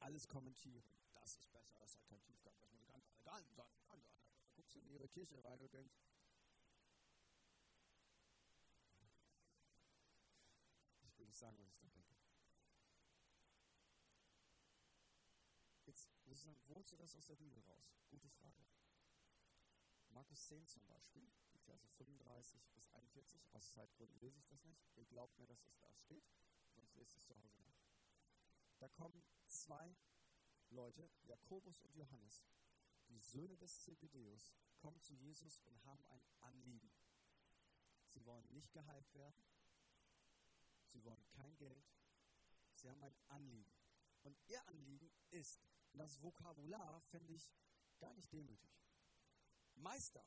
Alles kommentieren das ist besser, das hat keinen Tiefgang, das muss ganz egal sein. Ganz Da guckst du in ihre Kirche rein und denkst, ich will nicht sagen, was ich da denke. Jetzt muss ich sagen, wo holst du das aus der Bibel raus? Gute Frage. Markus 10 zum Beispiel, die Verse 35 bis 41, aus Zeitgründen lese ich das nicht. Ihr glaubt mir, dass es da steht, sonst lest es zu Hause nach. Da kommen zwei Leute, Jakobus und Johannes, die Söhne des Zebedeus, kommen zu Jesus und haben ein Anliegen. Sie wollen nicht geheilt werden. Sie wollen kein Geld. Sie haben ein Anliegen. Und ihr Anliegen ist, das Vokabular finde ich gar nicht demütig. Meister,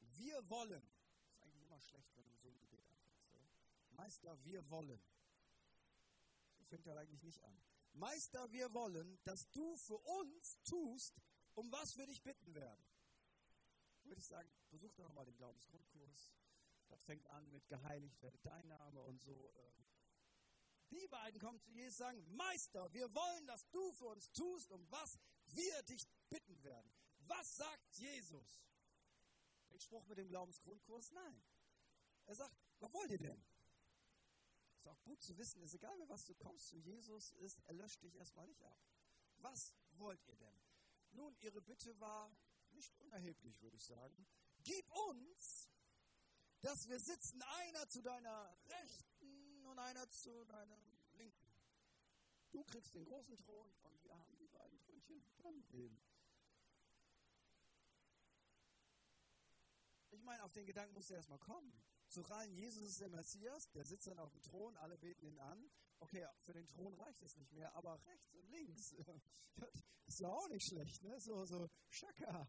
wir wollen. Ist eigentlich immer schlecht, wenn du so ein Gebet anfängst? Meister, wir wollen. So fängt er eigentlich nicht an. Meister, wir wollen, dass du für uns tust, um was wir dich bitten werden. Würde ich sagen, besuch doch mal den Glaubensgrundkurs. Fängt an mit geheiligt werde dein Name und so. Ähm. Die beiden kommen zu Jesus und sagen, Meister, wir wollen, dass du für uns tust, um was wir dich bitten werden. Was sagt Jesus? Den Spruch mit dem Glaubensgrundkurs? Nein. Er sagt, was wollt ihr denn? ist auch gut zu wissen, ist egal, mit was du kommst zu Jesus, ist, er löscht dich erstmal nicht ab. Was wollt ihr denn? Nun, ihre Bitte war nicht unerheblich, würde ich sagen. Gib uns, dass wir sitzen, einer zu deiner Rechten und einer zu deiner linken. Du kriegst den großen Thron und wir haben die beiden Thrönchen daneben. Ich meine, auf den Gedanken musst du erstmal kommen. Zu rein, Jesus ist der Messias, der sitzt dann auf dem Thron, alle beten ihn an. Okay, für den Thron reicht es nicht mehr, aber rechts und links, das ist ja auch nicht schlecht, ne? So, so, Schaka.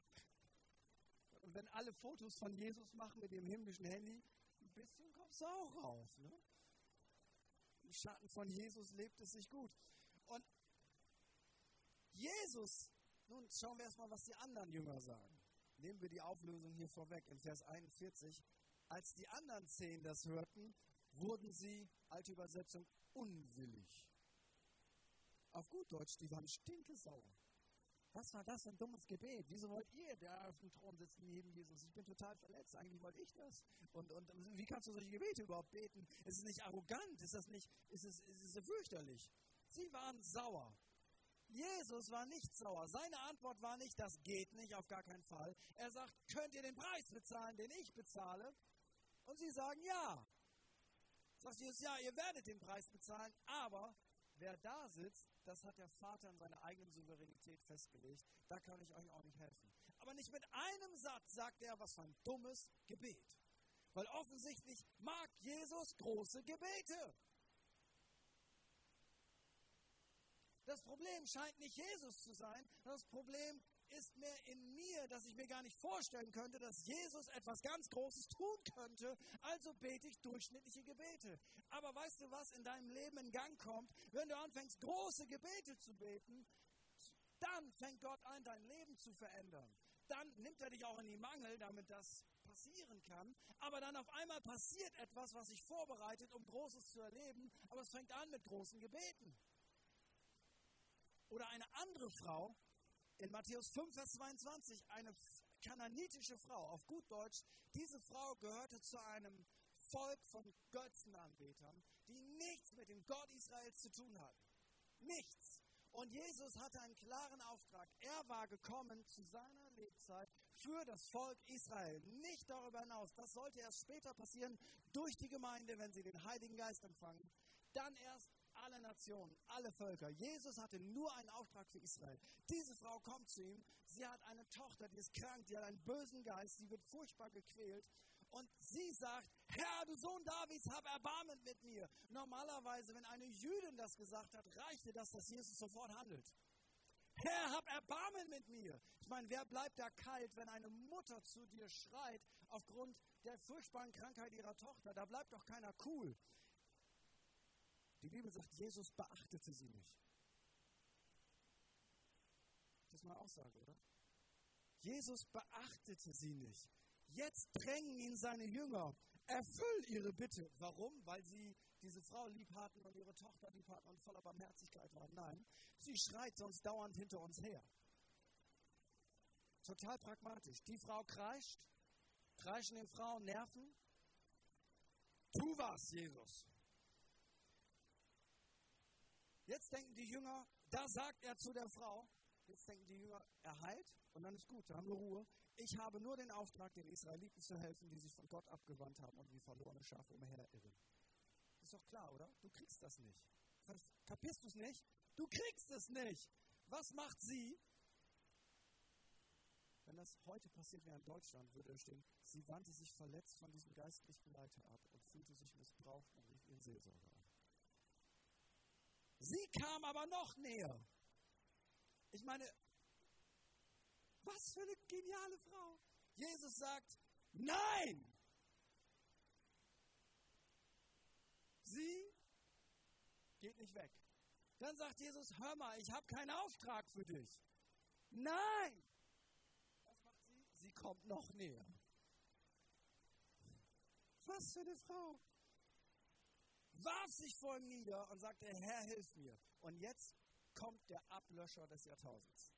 Und wenn alle Fotos von Jesus machen mit dem himmlischen Handy, ein bisschen kommst du auch rauf, ne? Im Schatten von Jesus lebt es sich gut. Und Jesus, nun schauen wir erstmal, was die anderen Jünger sagen. Nehmen wir die Auflösung hier vorweg in Vers 41. Als die anderen zehn das hörten, wurden sie, alte Übersetzung, unwillig. Auf gut Deutsch, die waren stinkesauer. Was war das für ein dummes Gebet? Wieso wollt ihr, der auf dem Thron sitzt neben Jesus? Ich bin total verletzt. Eigentlich wollte ich das. Und, und wie kannst du solche Gebete überhaupt beten? Ist es nicht arrogant? Ist das nicht, ist es, ist es fürchterlich? Sie waren sauer. Jesus war nicht sauer. Seine Antwort war nicht, das geht nicht, auf gar keinen Fall. Er sagt, könnt ihr den Preis bezahlen, den ich bezahle? Und sie sagen ja. Sagt Jesus, ja, ihr werdet den Preis bezahlen, aber wer da sitzt, das hat der Vater in seiner eigenen Souveränität festgelegt. Da kann ich euch auch nicht helfen. Aber nicht mit einem Satz sagt er, was für ein dummes Gebet. Weil offensichtlich mag Jesus große Gebete. Das Problem scheint nicht Jesus zu sein. Das Problem ist mehr in mir, dass ich mir gar nicht vorstellen könnte, dass Jesus etwas ganz Großes tun könnte. Also bete ich durchschnittliche Gebete. Aber weißt du, was in deinem Leben in Gang kommt? Wenn du anfängst, große Gebete zu beten, dann fängt Gott an, dein Leben zu verändern. Dann nimmt er dich auch in die Mangel, damit das passieren kann. Aber dann auf einmal passiert etwas, was sich vorbereitet, um Großes zu erleben. Aber es fängt an mit großen Gebeten. Oder eine andere Frau, in Matthäus 5, Vers 22, eine kananitische Frau, auf gut Deutsch, diese Frau gehörte zu einem Volk von Götzenanbetern, die nichts mit dem Gott Israels zu tun hatten. Nichts. Und Jesus hatte einen klaren Auftrag. Er war gekommen zu seiner Lebzeit für das Volk Israel, nicht darüber hinaus. Das sollte erst später passieren durch die Gemeinde, wenn sie den Heiligen Geist empfangen. Dann erst alle Nationen, alle Völker. Jesus hatte nur einen Auftrag für Israel. Diese Frau kommt zu ihm. Sie hat eine Tochter, die ist krank, die hat einen bösen Geist, sie wird furchtbar gequält. Und sie sagt, Herr, du Sohn Davids, hab Erbarmen mit mir. Normalerweise, wenn eine Jüdin das gesagt hat, reichte das, dass Jesus sofort handelt. Herr, hab Erbarmen mit mir. Ich meine, wer bleibt da kalt, wenn eine Mutter zu dir schreit aufgrund der furchtbaren Krankheit ihrer Tochter? Da bleibt doch keiner cool. Die Bibel sagt, Jesus beachtete sie nicht. Das ist mal Aussage, oder? Jesus beachtete sie nicht. Jetzt drängen ihn seine Jünger. Erfüll ihre Bitte. Warum? Weil sie diese Frau lieb hatten und ihre Tochter lieb hatten und voller Barmherzigkeit waren. Nein, sie schreit sonst dauernd hinter uns her. Total pragmatisch. Die Frau kreischt, kreischen den Frauen Nerven. Tu was, Jesus. Jetzt denken die Jünger, da sagt er zu der Frau, jetzt denken die Jünger, er heilt und dann ist gut, da haben wir Ruhe. Ich habe nur den Auftrag, den Israeliten zu helfen, die sich von Gott abgewandt haben und wie verlorene Schafe umherirren. Ist doch klar, oder? Du kriegst das nicht. Kapierst du es nicht? Du kriegst es nicht. Was macht sie? Wenn das heute passiert wäre in Deutschland, würde er stehen, sie wandte sich verletzt von diesem geistlichen Leiter ab und fühlte sich missbraucht und rief ihren Seelsorger. Sie kam aber noch näher. Ich meine, was für eine geniale Frau. Jesus sagt, nein. Sie geht nicht weg. Dann sagt Jesus, hör mal, ich habe keinen Auftrag für dich. Nein. Was macht sie? Sie kommt noch näher. Was für eine Frau warf sich vor ihm nieder und sagte, Herr, hilf mir. Und jetzt kommt der Ablöscher des Jahrtausends.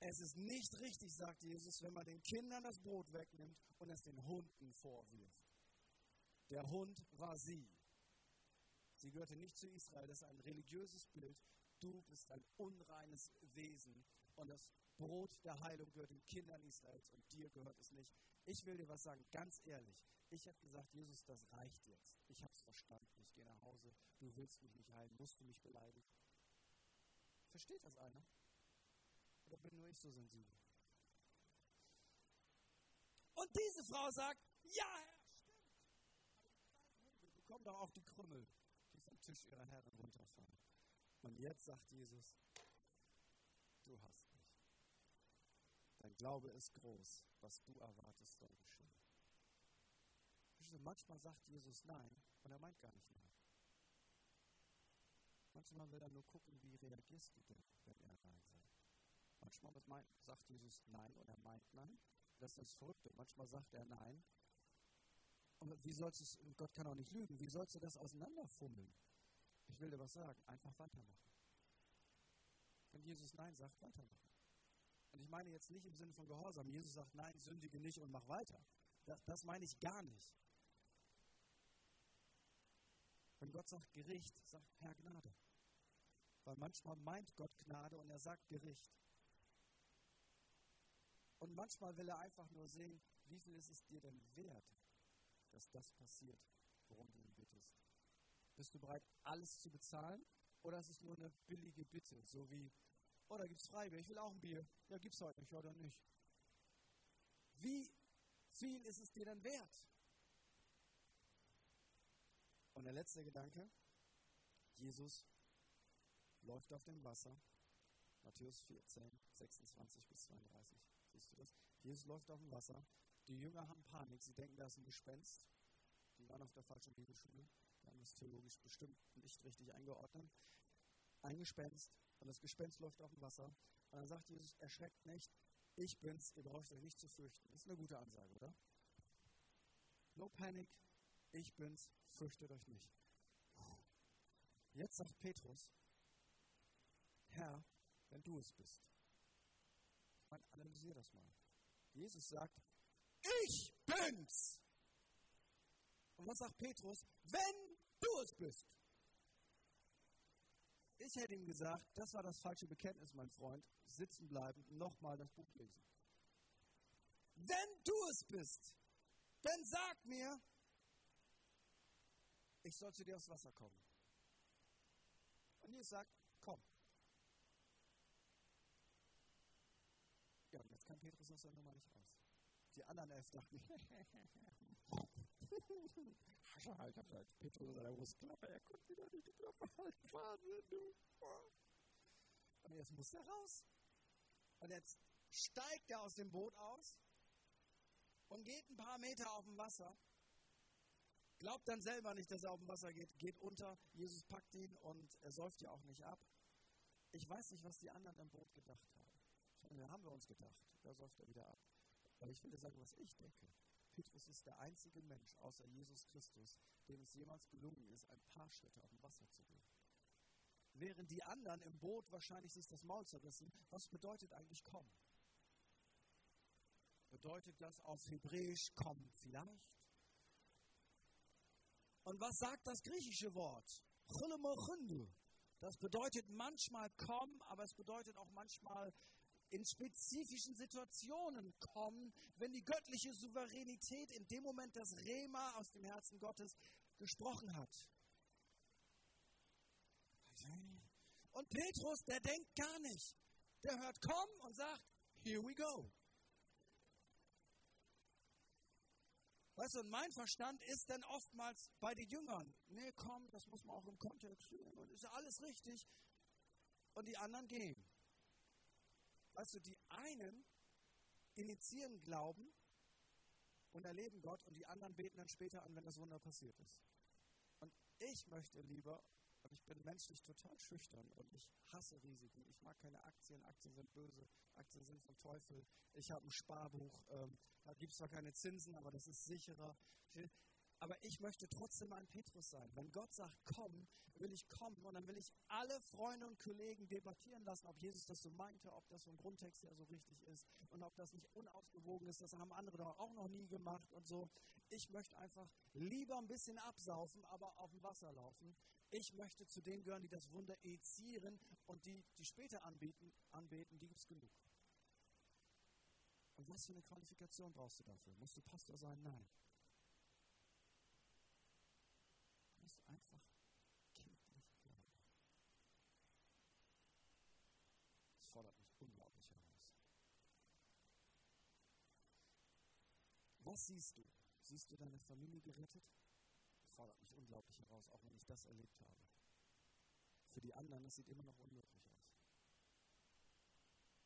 Es ist nicht richtig, sagt Jesus, wenn man den Kindern das Brot wegnimmt und es den Hunden vorwirft. Der Hund war sie. Sie gehörte nicht zu Israel, das ist ein religiöses Bild. Du bist ein unreines Wesen und das Brot der Heilung gehört den Kindern Israels und dir gehört es nicht. Ich will dir was sagen, ganz ehrlich. Ich hätte gesagt, Jesus, das reicht jetzt. Ich habe es verstanden. Ich gehe nach Hause. Du willst mich nicht heilen. Musst du mich beleidigen? Versteht das einer? Oder bin nur ich so sensibel? Und diese Frau sagt, ja, Herr, stimmt. Wir bekommen doch auch die Krümmel, die vom Tisch ihrer Herren runterfallen. Und jetzt sagt Jesus, du hast mich. Dein Glaube ist groß. Was du erwartest, soll geschehen. Manchmal sagt Jesus Nein und er meint gar nicht Nein. Manchmal will er nur gucken, wie reagierst du denn, wenn er Nein sagt. Manchmal sagt Jesus Nein und er meint Nein. Das ist das Verrückte. Manchmal sagt er Nein. Und wie sollst es, Gott kann auch nicht lügen, wie sollst du das auseinanderfummeln? Ich will dir was sagen, einfach weitermachen. Wenn Jesus Nein sagt, weitermachen. Und ich meine jetzt nicht im Sinne von Gehorsam. Jesus sagt Nein, sündige nicht und mach weiter. Das, das meine ich gar nicht. Wenn Gott sagt Gericht, sagt Herr Gnade. Weil manchmal meint Gott Gnade und er sagt Gericht. Und manchmal will er einfach nur sehen, wie viel ist es dir denn wert, dass das passiert, worum du ihn bittest. Bist du bereit, alles zu bezahlen? Oder ist es nur eine billige Bitte, so wie, oh, da gibt es Freibier, ich will auch ein Bier. Ja, gibt's heute nicht, oder nicht. Wie viel ist es dir denn wert? Und der letzte Gedanke, Jesus läuft auf dem Wasser. Matthäus 14, 26 bis 32. Siehst du das? Jesus läuft auf dem Wasser. Die Jünger haben Panik. Sie denken, da ist ein Gespenst. Die waren auf der falschen Bibelschule. Die haben das theologisch bestimmt nicht richtig eingeordnet. Ein Gespenst. Und das Gespenst läuft auf dem Wasser. Und dann sagt Jesus, erschreckt nicht. Ich bin's. Ihr braucht euch nicht zu fürchten. Das ist eine gute Ansage, oder? No panic. Ich bin's fürchtet euch nicht. Jetzt sagt Petrus, Herr, wenn du es bist. Ich meine, analysier das mal. Jesus sagt, ich bin's. Und was sagt Petrus? Wenn du es bist. Ich hätte ihm gesagt, das war das falsche Bekenntnis, mein Freund. Sitzen bleiben, nochmal das Buch lesen. Wenn du es bist, dann sag mir, ich soll zu dir aufs Wasser kommen. Und Jesus sagt, komm. Ja, und jetzt kann Petrus aus der Nummer nicht raus. Die anderen elf dachten, ich habe halt Petrus an der Brustklappe, er konnte wieder nicht die Klappe halten. Wahnsinn, du. Und jetzt muss er raus. Und jetzt steigt er aus dem Boot aus und geht ein paar Meter auf dem Wasser Glaubt dann selber nicht, dass er auf dem Wasser geht, geht unter. Jesus packt ihn und er säuft ja auch nicht ab. Ich weiß nicht, was die anderen im Boot gedacht haben. Da haben wir uns gedacht, da säuft er wieder ab. Aber ich will dir sagen, was ich denke. Petrus ist der einzige Mensch außer Jesus Christus, dem es jemals gelungen ist, ein paar Schritte auf dem Wasser zu gehen. Während die anderen im Boot wahrscheinlich sich das Maul zerrissen, was bedeutet eigentlich kommen? Bedeutet das auf Hebräisch kommen vielleicht? Und was sagt das griechische Wort? Das bedeutet manchmal kommen, aber es bedeutet auch manchmal in spezifischen Situationen kommen, wenn die göttliche Souveränität in dem Moment das Rema aus dem Herzen Gottes gesprochen hat. Und Petrus, der denkt gar nicht. Der hört komm und sagt, here we go. Weißt du, und mein Verstand ist dann oftmals bei den Jüngern. Nee, komm, das muss man auch im Kontext sehen. Und ist ja alles richtig. Und die anderen gehen. Weißt du, die einen initiieren Glauben und erleben Gott und die anderen beten dann später an, wenn das Wunder passiert ist. Und ich möchte lieber, und ich bin menschlich total schüchtern und ich hasse Risiken. Ich mag keine Aktien. Aktien sind böse. Aktien sind vom Teufel. Ich habe ein Sparbuch. Ähm, da gibt es zwar keine Zinsen, aber das ist sicherer. Aber ich möchte trotzdem ein Petrus sein. Wenn Gott sagt, komm, will ich kommen. Und dann will ich alle Freunde und Kollegen debattieren lassen, ob Jesus das so meinte, ob das vom Grundtext her so richtig ist und ob das nicht unausgewogen ist. Das haben andere doch auch noch nie gemacht und so. Ich möchte einfach lieber ein bisschen absaufen, aber auf dem Wasser laufen. Ich möchte zu denen gehören, die das Wunder initiieren und die, die später anbieten, anbeten, die gibt es genug. Und was für eine Qualifikation brauchst du dafür? Musst du Pastor sein? Nein. fordert mich unglaublich heraus. Was siehst du? Siehst du deine Familie gerettet? Fordert mich unglaublich heraus, auch wenn ich das erlebt habe. Für die anderen, das sieht immer noch unmöglich aus.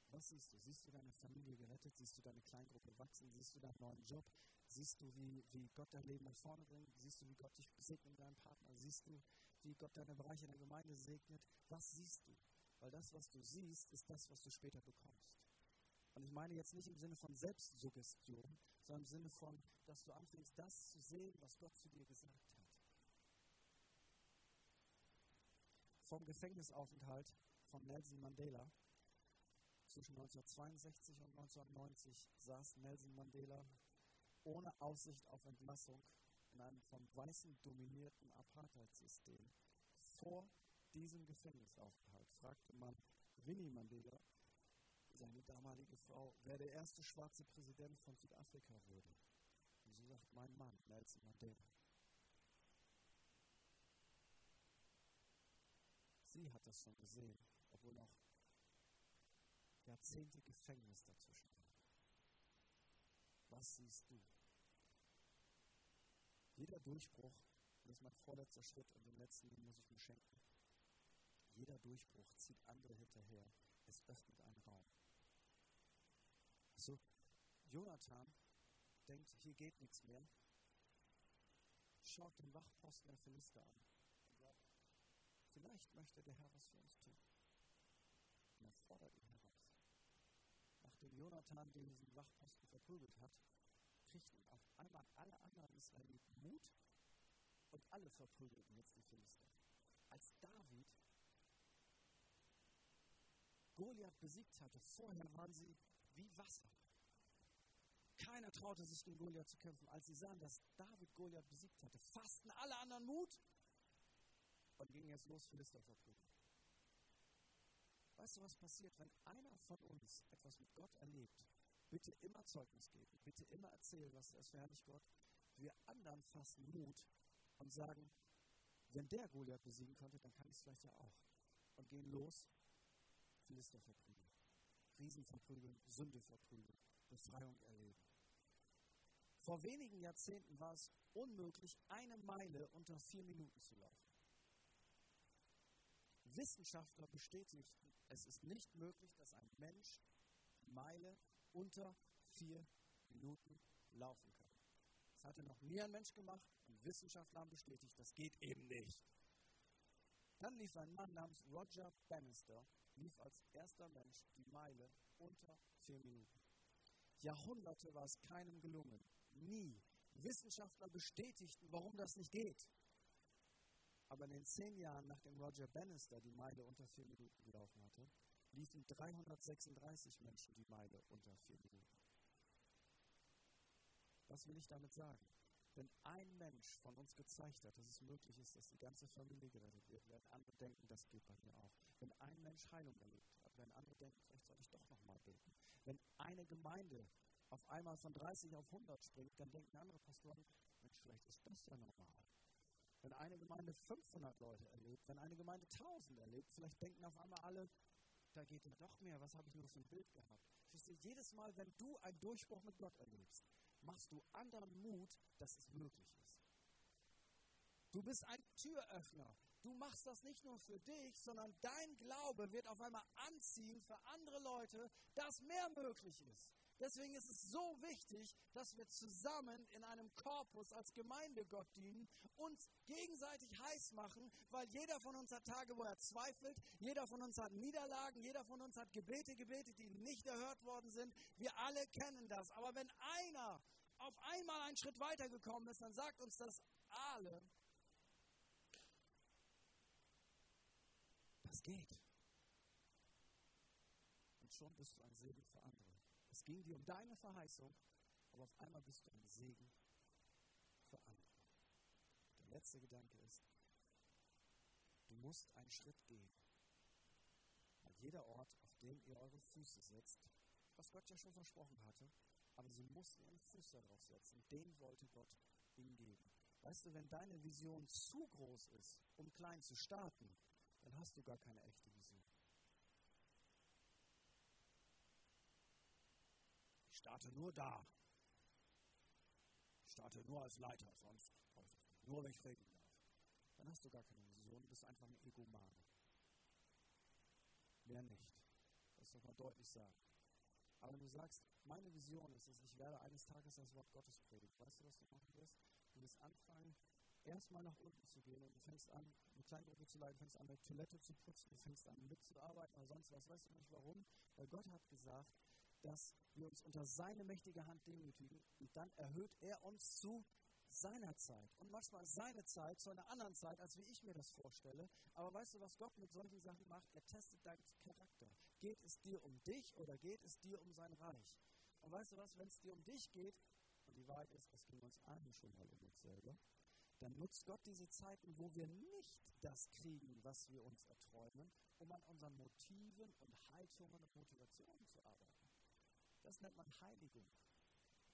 Was siehst du? Siehst du deine Familie gerettet? Siehst du deine Kleingruppe wachsen? Siehst du deinen neuen Job? Siehst du, wie, wie Gott dein Leben nach vorne bringt? Siehst du, wie Gott dich segnet mit deinem Partner? Siehst du, wie Gott deine Bereiche in der Gemeinde segnet? Was siehst du? Weil das, was du siehst, ist das, was du später bekommst. Und ich meine jetzt nicht im Sinne von Selbstsuggestion, sondern im Sinne von, dass du anfängst, das zu sehen, was Gott zu dir gesagt hat. Vom Gefängnisaufenthalt von Nelson Mandela zwischen 1962 und 1990 saß Nelson Mandela ohne Aussicht auf Entlassung in einem vom Weißen dominierten Apartheidssystem vor diesem Gefängnisaufenthalt fragte man Winnie Mandela, seine damalige Frau, wer der erste schwarze Präsident von Südafrika würde. Und sie sagt, mein Mann, Nelson Mandela. Sie hat das schon gesehen, obwohl noch Jahrzehnte Gefängnis dazwischen war. Was siehst du? Jeder Durchbruch, das ist mein vorletzter Schritt und den letzten den muss ich mir schenken. Jeder Durchbruch zieht andere hinterher. Es öffnet einen Raum. So, Jonathan denkt, hier geht nichts mehr, schaut den Wachposten der Philister an und sagt, vielleicht möchte der Herr was für uns tun. Und er fordert ihn heraus. Nachdem Jonathan diesen Wachposten verprügelt hat, kriegten auf einmal alle anderen Israeliten Mut und alle verprügelten jetzt die Philister. Als David Goliath besiegt hatte, vorher waren sie wie Wasser. Keiner traute sich gegen Goliath zu kämpfen. Als sie sahen, dass David Goliath besiegt hatte, fassten alle anderen Mut und gingen jetzt los, Philister verprügeln. Weißt du, was passiert, wenn einer von uns etwas mit Gott erlebt? Bitte immer Zeugnis geben, bitte immer erzählen, was es verherrlicht Gott. Wir anderen fassen Mut und sagen, wenn der Goliath besiegen konnte, dann kann ich es vielleicht ja auch. Und gehen los, Philister verprügeln, Riesen verprügeln, Sünde verprügeln, Befreiung erleben. Vor wenigen Jahrzehnten war es unmöglich, eine Meile unter vier Minuten zu laufen. Wissenschaftler bestätigten, es ist nicht möglich, dass ein Mensch die Meile unter vier Minuten laufen kann. Das hatte noch nie ein Mensch gemacht und Wissenschaftler haben bestätigt, das geht eben nicht. Dann lief ein Mann namens Roger Bannister, lief als erster Mensch die Meile unter vier Minuten. Jahrhunderte war es keinem gelungen. Nie. Wissenschaftler bestätigten, warum das nicht geht. Aber in den zehn Jahren, nachdem Roger Bannister die Meile unter vier Minuten gelaufen hatte, liefen 336 Menschen die Meile unter vier Minuten. Was will ich damit sagen? Wenn ein Mensch von uns gezeigt hat, dass es möglich ist, dass die ganze Familie gerettet wird, werden andere denken, das geht bei mir auch. Wenn ein Mensch Heilung erlebt hat, werden andere denken, vielleicht soll ich doch nochmal beten. Wenn eine Gemeinde auf einmal von 30 auf 100 springt, dann denken andere Pastoren, Mensch, vielleicht ist das ja normal. Wenn eine Gemeinde 500 Leute erlebt, wenn eine Gemeinde 1000 erlebt, vielleicht denken auf einmal alle, da geht ja doch mehr, was habe ich nur für ein Bild gehabt. Verstehst jedes Mal, wenn du einen Durchbruch mit Gott erlebst, machst du anderen Mut, dass es möglich ist. Du bist ein Türöffner. Du machst das nicht nur für dich, sondern dein Glaube wird auf einmal anziehen für andere Leute, dass mehr möglich ist. Deswegen ist es so wichtig, dass wir zusammen in einem Korpus als Gemeinde Gott dienen, uns gegenseitig heiß machen, weil jeder von uns hat Tage, wo er zweifelt, jeder von uns hat Niederlagen, jeder von uns hat Gebete gebetet, die nicht erhört worden sind. Wir alle kennen das. Aber wenn einer auf einmal einen Schritt weitergekommen ist, dann sagt uns das alle, das geht. Und schon bist du ein andere. Es ging dir um deine Verheißung, aber auf einmal bist du ein Segen für andere. Der letzte Gedanke ist, du musst einen Schritt gehen. Weil jeder Ort, auf dem ihr eure Füße setzt, was Gott ja schon versprochen hatte, aber sie mussten ihren Fuß darauf setzen. Den wollte Gott ihnen geben. Weißt du, wenn deine Vision zu groß ist, um klein zu starten, dann hast du gar keine echte Vision. Starte nur da. Starte nur als Leiter, sonst nur wenn ich reden darf. Dann hast du gar keine Vision, du bist einfach ein Egomane. Mehr nicht. Das soll man deutlich sagen. Aber wenn du sagst, meine Vision ist es, ich werde eines Tages das Wort Gottes predigen, weißt du, was du machen wirst? Du wirst anfangen, erstmal nach unten zu gehen und du fängst an, eine kleine Gruppe zu leiten, fängst an, eine Toilette zu putzen, du fängst an, mitzuarbeiten oder sonst was. Weißt du nicht warum? Weil Gott hat gesagt, dass wir uns unter seine mächtige Hand demütigen und dann erhöht er uns zu seiner Zeit. Und manchmal seine Zeit zu einer anderen Zeit, als wie ich mir das vorstelle. Aber weißt du, was Gott mit solchen Sachen macht? Er testet deinen Charakter. Geht es dir um dich oder geht es dir um sein Reich? Und weißt du was, wenn es dir um dich geht, und die Wahrheit ist, es ging uns allen schon mal um uns selber, dann nutzt Gott diese Zeiten, wo wir nicht das kriegen, was wir uns erträumen, um an unseren Motiven und Haltungen und Motivationen zu arbeiten. Das nennt man Heiligung,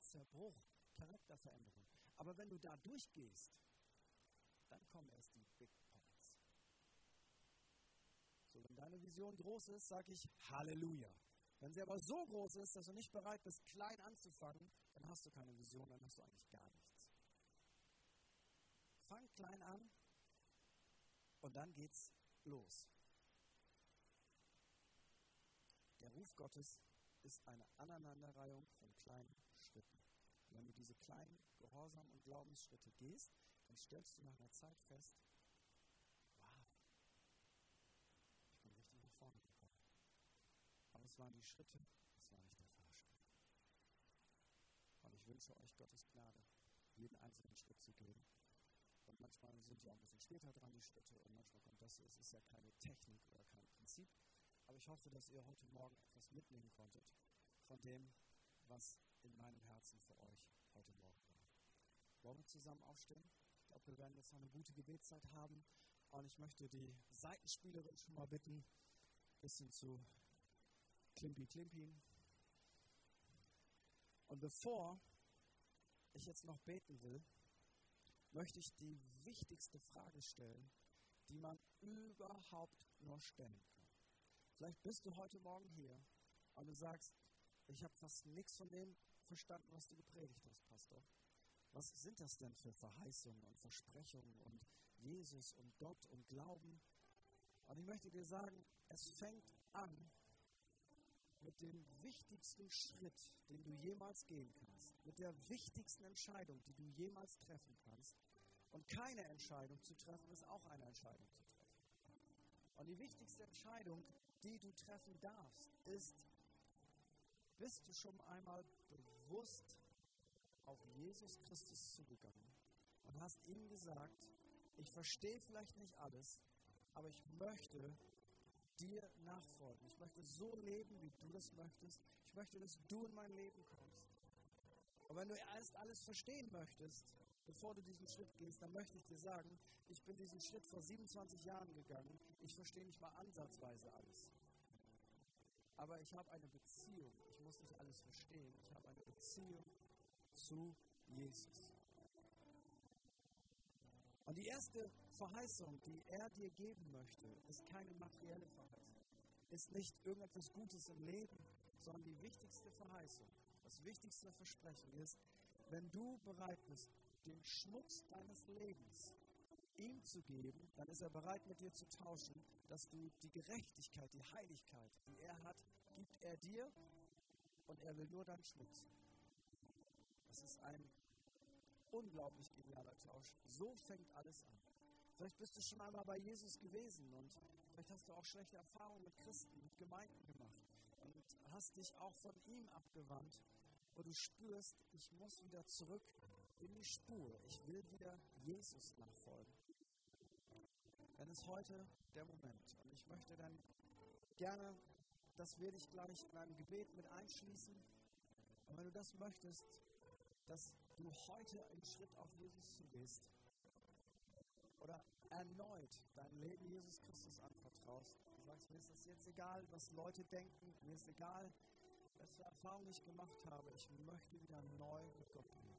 Zerbruch, Charakterveränderung. Aber wenn du da durchgehst, dann kommen erst die Big Points. So, wenn deine Vision groß ist, sage ich Halleluja. Wenn sie aber so groß ist, dass du nicht bereit bist, klein anzufangen, dann hast du keine Vision, dann hast du eigentlich gar nichts. Fang klein an und dann geht's los. Der Ruf Gottes ist eine Aneinanderreihung von kleinen Schritten. Und wenn du diese kleinen Gehorsam und Glaubensschritte gehst, dann stellst du nach einer Zeit fest, wow, ich bin richtig nach vorne gekommen. Aber es waren die Schritte, es war nicht der Fahrstuhl. Und ich wünsche euch Gottes Gnade, jeden einzelnen Schritt zu gehen. Und manchmal sind auch ein bisschen später dran, die Schritte, und manchmal kommt das, es ist ja keine Technik oder kein Prinzip. Aber ich hoffe, dass ihr heute Morgen etwas mitnehmen konntet von dem, was in meinem Herzen für euch heute Morgen war. Wollen wir zusammen aufstehen? Ich glaube, wir werden jetzt noch eine gute Gebetszeit haben. Und ich möchte die Seitenspielerin schon mal bitten, ein bisschen zu Klimpi Klimpi. Und bevor ich jetzt noch beten will, möchte ich die wichtigste Frage stellen, die man überhaupt nur stellen kann. Vielleicht bist du heute Morgen hier und du sagst, ich habe fast nichts von dem verstanden, was du gepredigt hast, Pastor. Was sind das denn für Verheißungen und Versprechungen und Jesus und Gott und Glauben? Und ich möchte dir sagen, es fängt an mit dem wichtigsten Schritt, den du jemals gehen kannst, mit der wichtigsten Entscheidung, die du jemals treffen kannst. Und keine Entscheidung zu treffen, ist auch eine Entscheidung zu treffen. Und die wichtigste Entscheidung, die du treffen darfst, ist, bist du schon einmal bewusst auf Jesus Christus zugegangen und hast ihm gesagt, ich verstehe vielleicht nicht alles, aber ich möchte dir nachfolgen. Ich möchte so leben, wie du das möchtest. Ich möchte, dass du in mein Leben kommst. Und wenn du erst alles verstehen möchtest, bevor du diesen Schritt gehst, dann möchte ich dir sagen, ich bin diesen Schritt vor 27 Jahren gegangen. Ich verstehe nicht mal ansatzweise alles. Aber ich habe eine Beziehung. Ich muss nicht alles verstehen. Ich habe eine Beziehung zu Jesus. Und die erste Verheißung, die er dir geben möchte, ist keine materielle Verheißung. Ist nicht irgendetwas Gutes im Leben, sondern die wichtigste Verheißung, das wichtigste Versprechen ist, wenn du bereit bist, den Schmutz deines Lebens ihm zu geben, dann ist er bereit, mit dir zu tauschen, dass du die Gerechtigkeit, die Heiligkeit, die er hat, gibt er dir und er will nur deinen Schmutz. Das ist ein unglaublich genialer Tausch. So fängt alles an. Vielleicht bist du schon einmal bei Jesus gewesen und vielleicht hast du auch schlechte Erfahrungen mit Christen, mit Gemeinden gemacht und hast dich auch von ihm abgewandt, wo du spürst, ich muss wieder zurück in die Spur. Ich will wieder Jesus nachfolgen. Dann ist heute der Moment. Und ich möchte dann gerne, dass wir dich gleich in einem Gebet mit einschließen. Und wenn du das möchtest, dass du heute einen Schritt auf Jesus zugehst oder erneut dein Leben Jesus Christus anvertraust. Du sagst, mir ist es jetzt egal, was Leute denken, mir ist egal, welche Erfahrungen ich gemacht habe. Ich möchte wieder neu mit Gott leben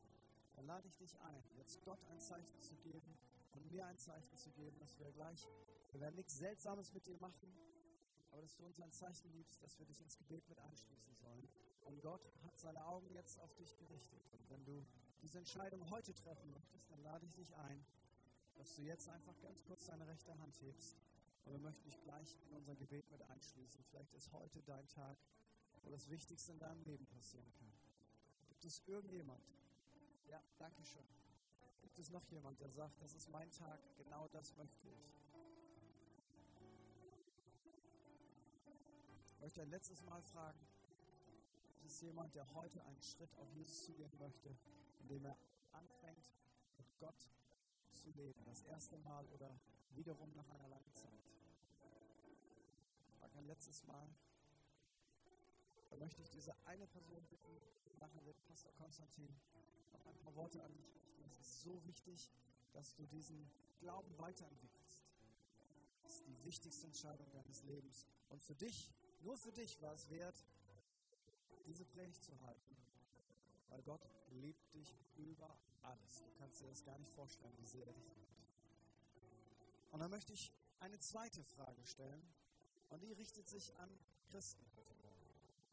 dann lade ich dich ein, jetzt Gott ein Zeichen zu geben und mir ein Zeichen zu geben, dass wir gleich, wir werden nichts Seltsames mit dir machen, aber dass du uns ein Zeichen gibst, dass wir dich ins Gebet mit einschließen sollen. Und Gott hat seine Augen jetzt auf dich gerichtet. Und wenn du diese Entscheidung heute treffen möchtest, dann lade ich dich ein, dass du jetzt einfach ganz kurz deine rechte Hand hebst. Und wir möchten dich gleich in unser Gebet mit einschließen. Vielleicht ist heute dein Tag, wo das Wichtigste in deinem Leben passieren kann. Gibt es irgendjemand? Ja, danke schön. Gibt es noch jemand, der sagt, das ist mein Tag, genau das möchte ich? Ich möchte ein letztes Mal fragen, ist es jemand, der heute einen Schritt auf Jesus zugehen möchte, indem er anfängt, mit Gott zu leben? Das erste Mal oder wiederum nach einer langen Zeit. Ich frage ein letztes Mal. Da möchte ich diese eine Person bitten, nachher wird Pastor Konstantin noch ein paar Worte an dich richten. Es ist so wichtig, dass du diesen Glauben weiterentwickelst. Das ist die wichtigste Entscheidung deines Lebens. Und für dich, nur für dich war es wert, diese Predigt zu halten. Weil Gott liebt dich über alles. Du kannst dir das gar nicht vorstellen, wie sehr er dich liebt. Und dann möchte ich eine zweite Frage stellen. Und die richtet sich an Christen.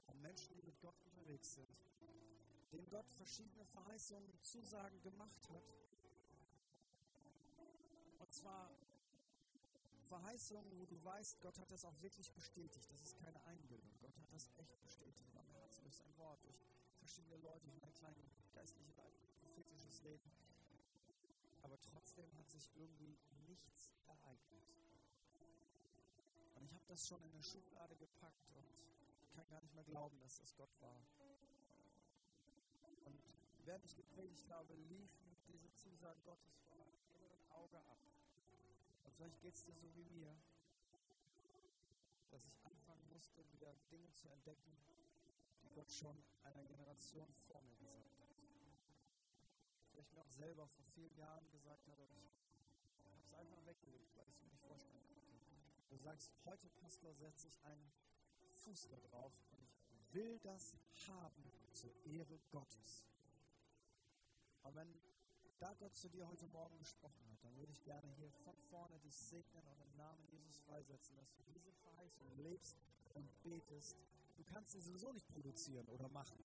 An Menschen, die mit Gott unterwegs sind. Denen Gott verschiedene Verheißungen, Zusagen gemacht hat. Und zwar Verheißungen, wo du weißt, Gott hat das auch wirklich bestätigt. Das ist keine Einbildung. Gott hat das echt bestätigt am Herzen durch sein Wort, durch verschiedene Leute, durch mein kleines geistliches, prophetisches Leben. Aber trotzdem hat sich irgendwie nichts ereignet. Und ich habe das schon in eine Schublade gepackt und ich kann gar nicht mehr glauben, dass das Gott war. Während ich gepredigt habe, liefen diese Zusagen Gottes vor meinem inneren Auge ab. Und vielleicht geht es dir so wie mir, dass ich anfangen musste, wieder Dinge zu entdecken, die Gott schon einer Generation vor mir gesagt hat. Vielleicht mir auch selber vor vielen Jahren gesagt hat, und ich habe es einfach weggelegt, weil ich es mir nicht vorstellen konnte. Du sagst, heute, Pastor, setze ich einen Fuß da drauf und ich will das haben zur Ehre Gottes. Und wenn da Gott zu dir heute Morgen gesprochen hat, dann würde ich gerne hier von vorne dich segnen und im Namen Jesus freisetzen, dass du diese Verheißung lebst und betest. Du kannst sie sowieso nicht produzieren oder machen,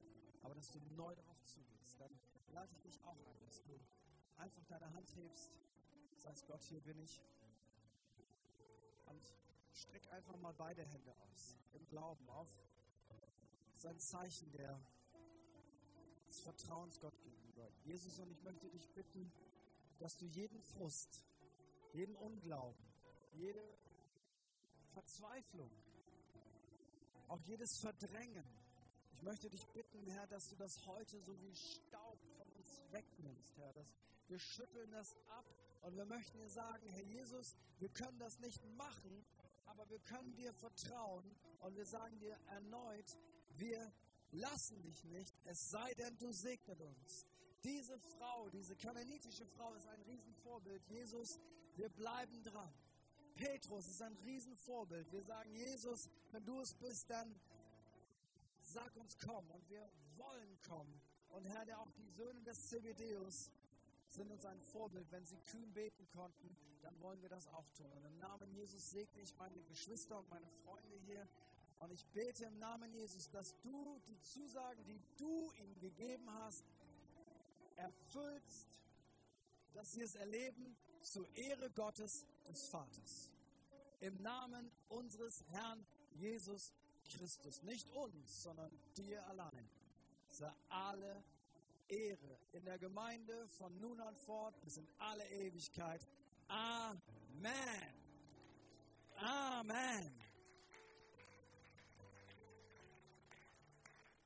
aber dass du neu darauf zugehst. Dann lade ich dich auch ein, dass du einfach deine Hand hebst, sagst Gott, hier bin ich. Und streck einfach mal beide Hände aus, im Glauben auf sein Zeichen der, des Vertrauens Gott gegenüber. Jesus, und ich möchte dich bitten, dass du jeden Frust, jeden Unglauben, jede Verzweiflung, auch jedes Verdrängen, ich möchte dich bitten, Herr, dass du das heute so wie Staub von uns wegnimmst, Herr. Dass wir schütteln das ab und wir möchten dir sagen, Herr Jesus, wir können das nicht machen, aber wir können dir vertrauen und wir sagen dir erneut, wir lassen dich nicht, es sei denn, du segnet uns. Diese Frau, diese kananitische Frau ist ein Riesenvorbild. Jesus, wir bleiben dran. Petrus ist ein Riesenvorbild. Wir sagen, Jesus, wenn du es bist, dann sag uns komm. Und wir wollen kommen. Und Herr, der auch die Söhne des Zebedeus sind uns ein Vorbild. Wenn sie kühn beten konnten, dann wollen wir das auch tun. Und im Namen Jesus segne ich meine Geschwister und meine Freunde hier. Und ich bete im Namen Jesus, dass du die Zusagen, die du ihnen gegeben hast, erfüllst, dass sie es erleben zur Ehre Gottes des Vaters. Im Namen unseres Herrn Jesus Christus. Nicht uns, sondern dir allein. Sei alle Ehre in der Gemeinde von nun an fort bis in alle Ewigkeit. Amen. Amen.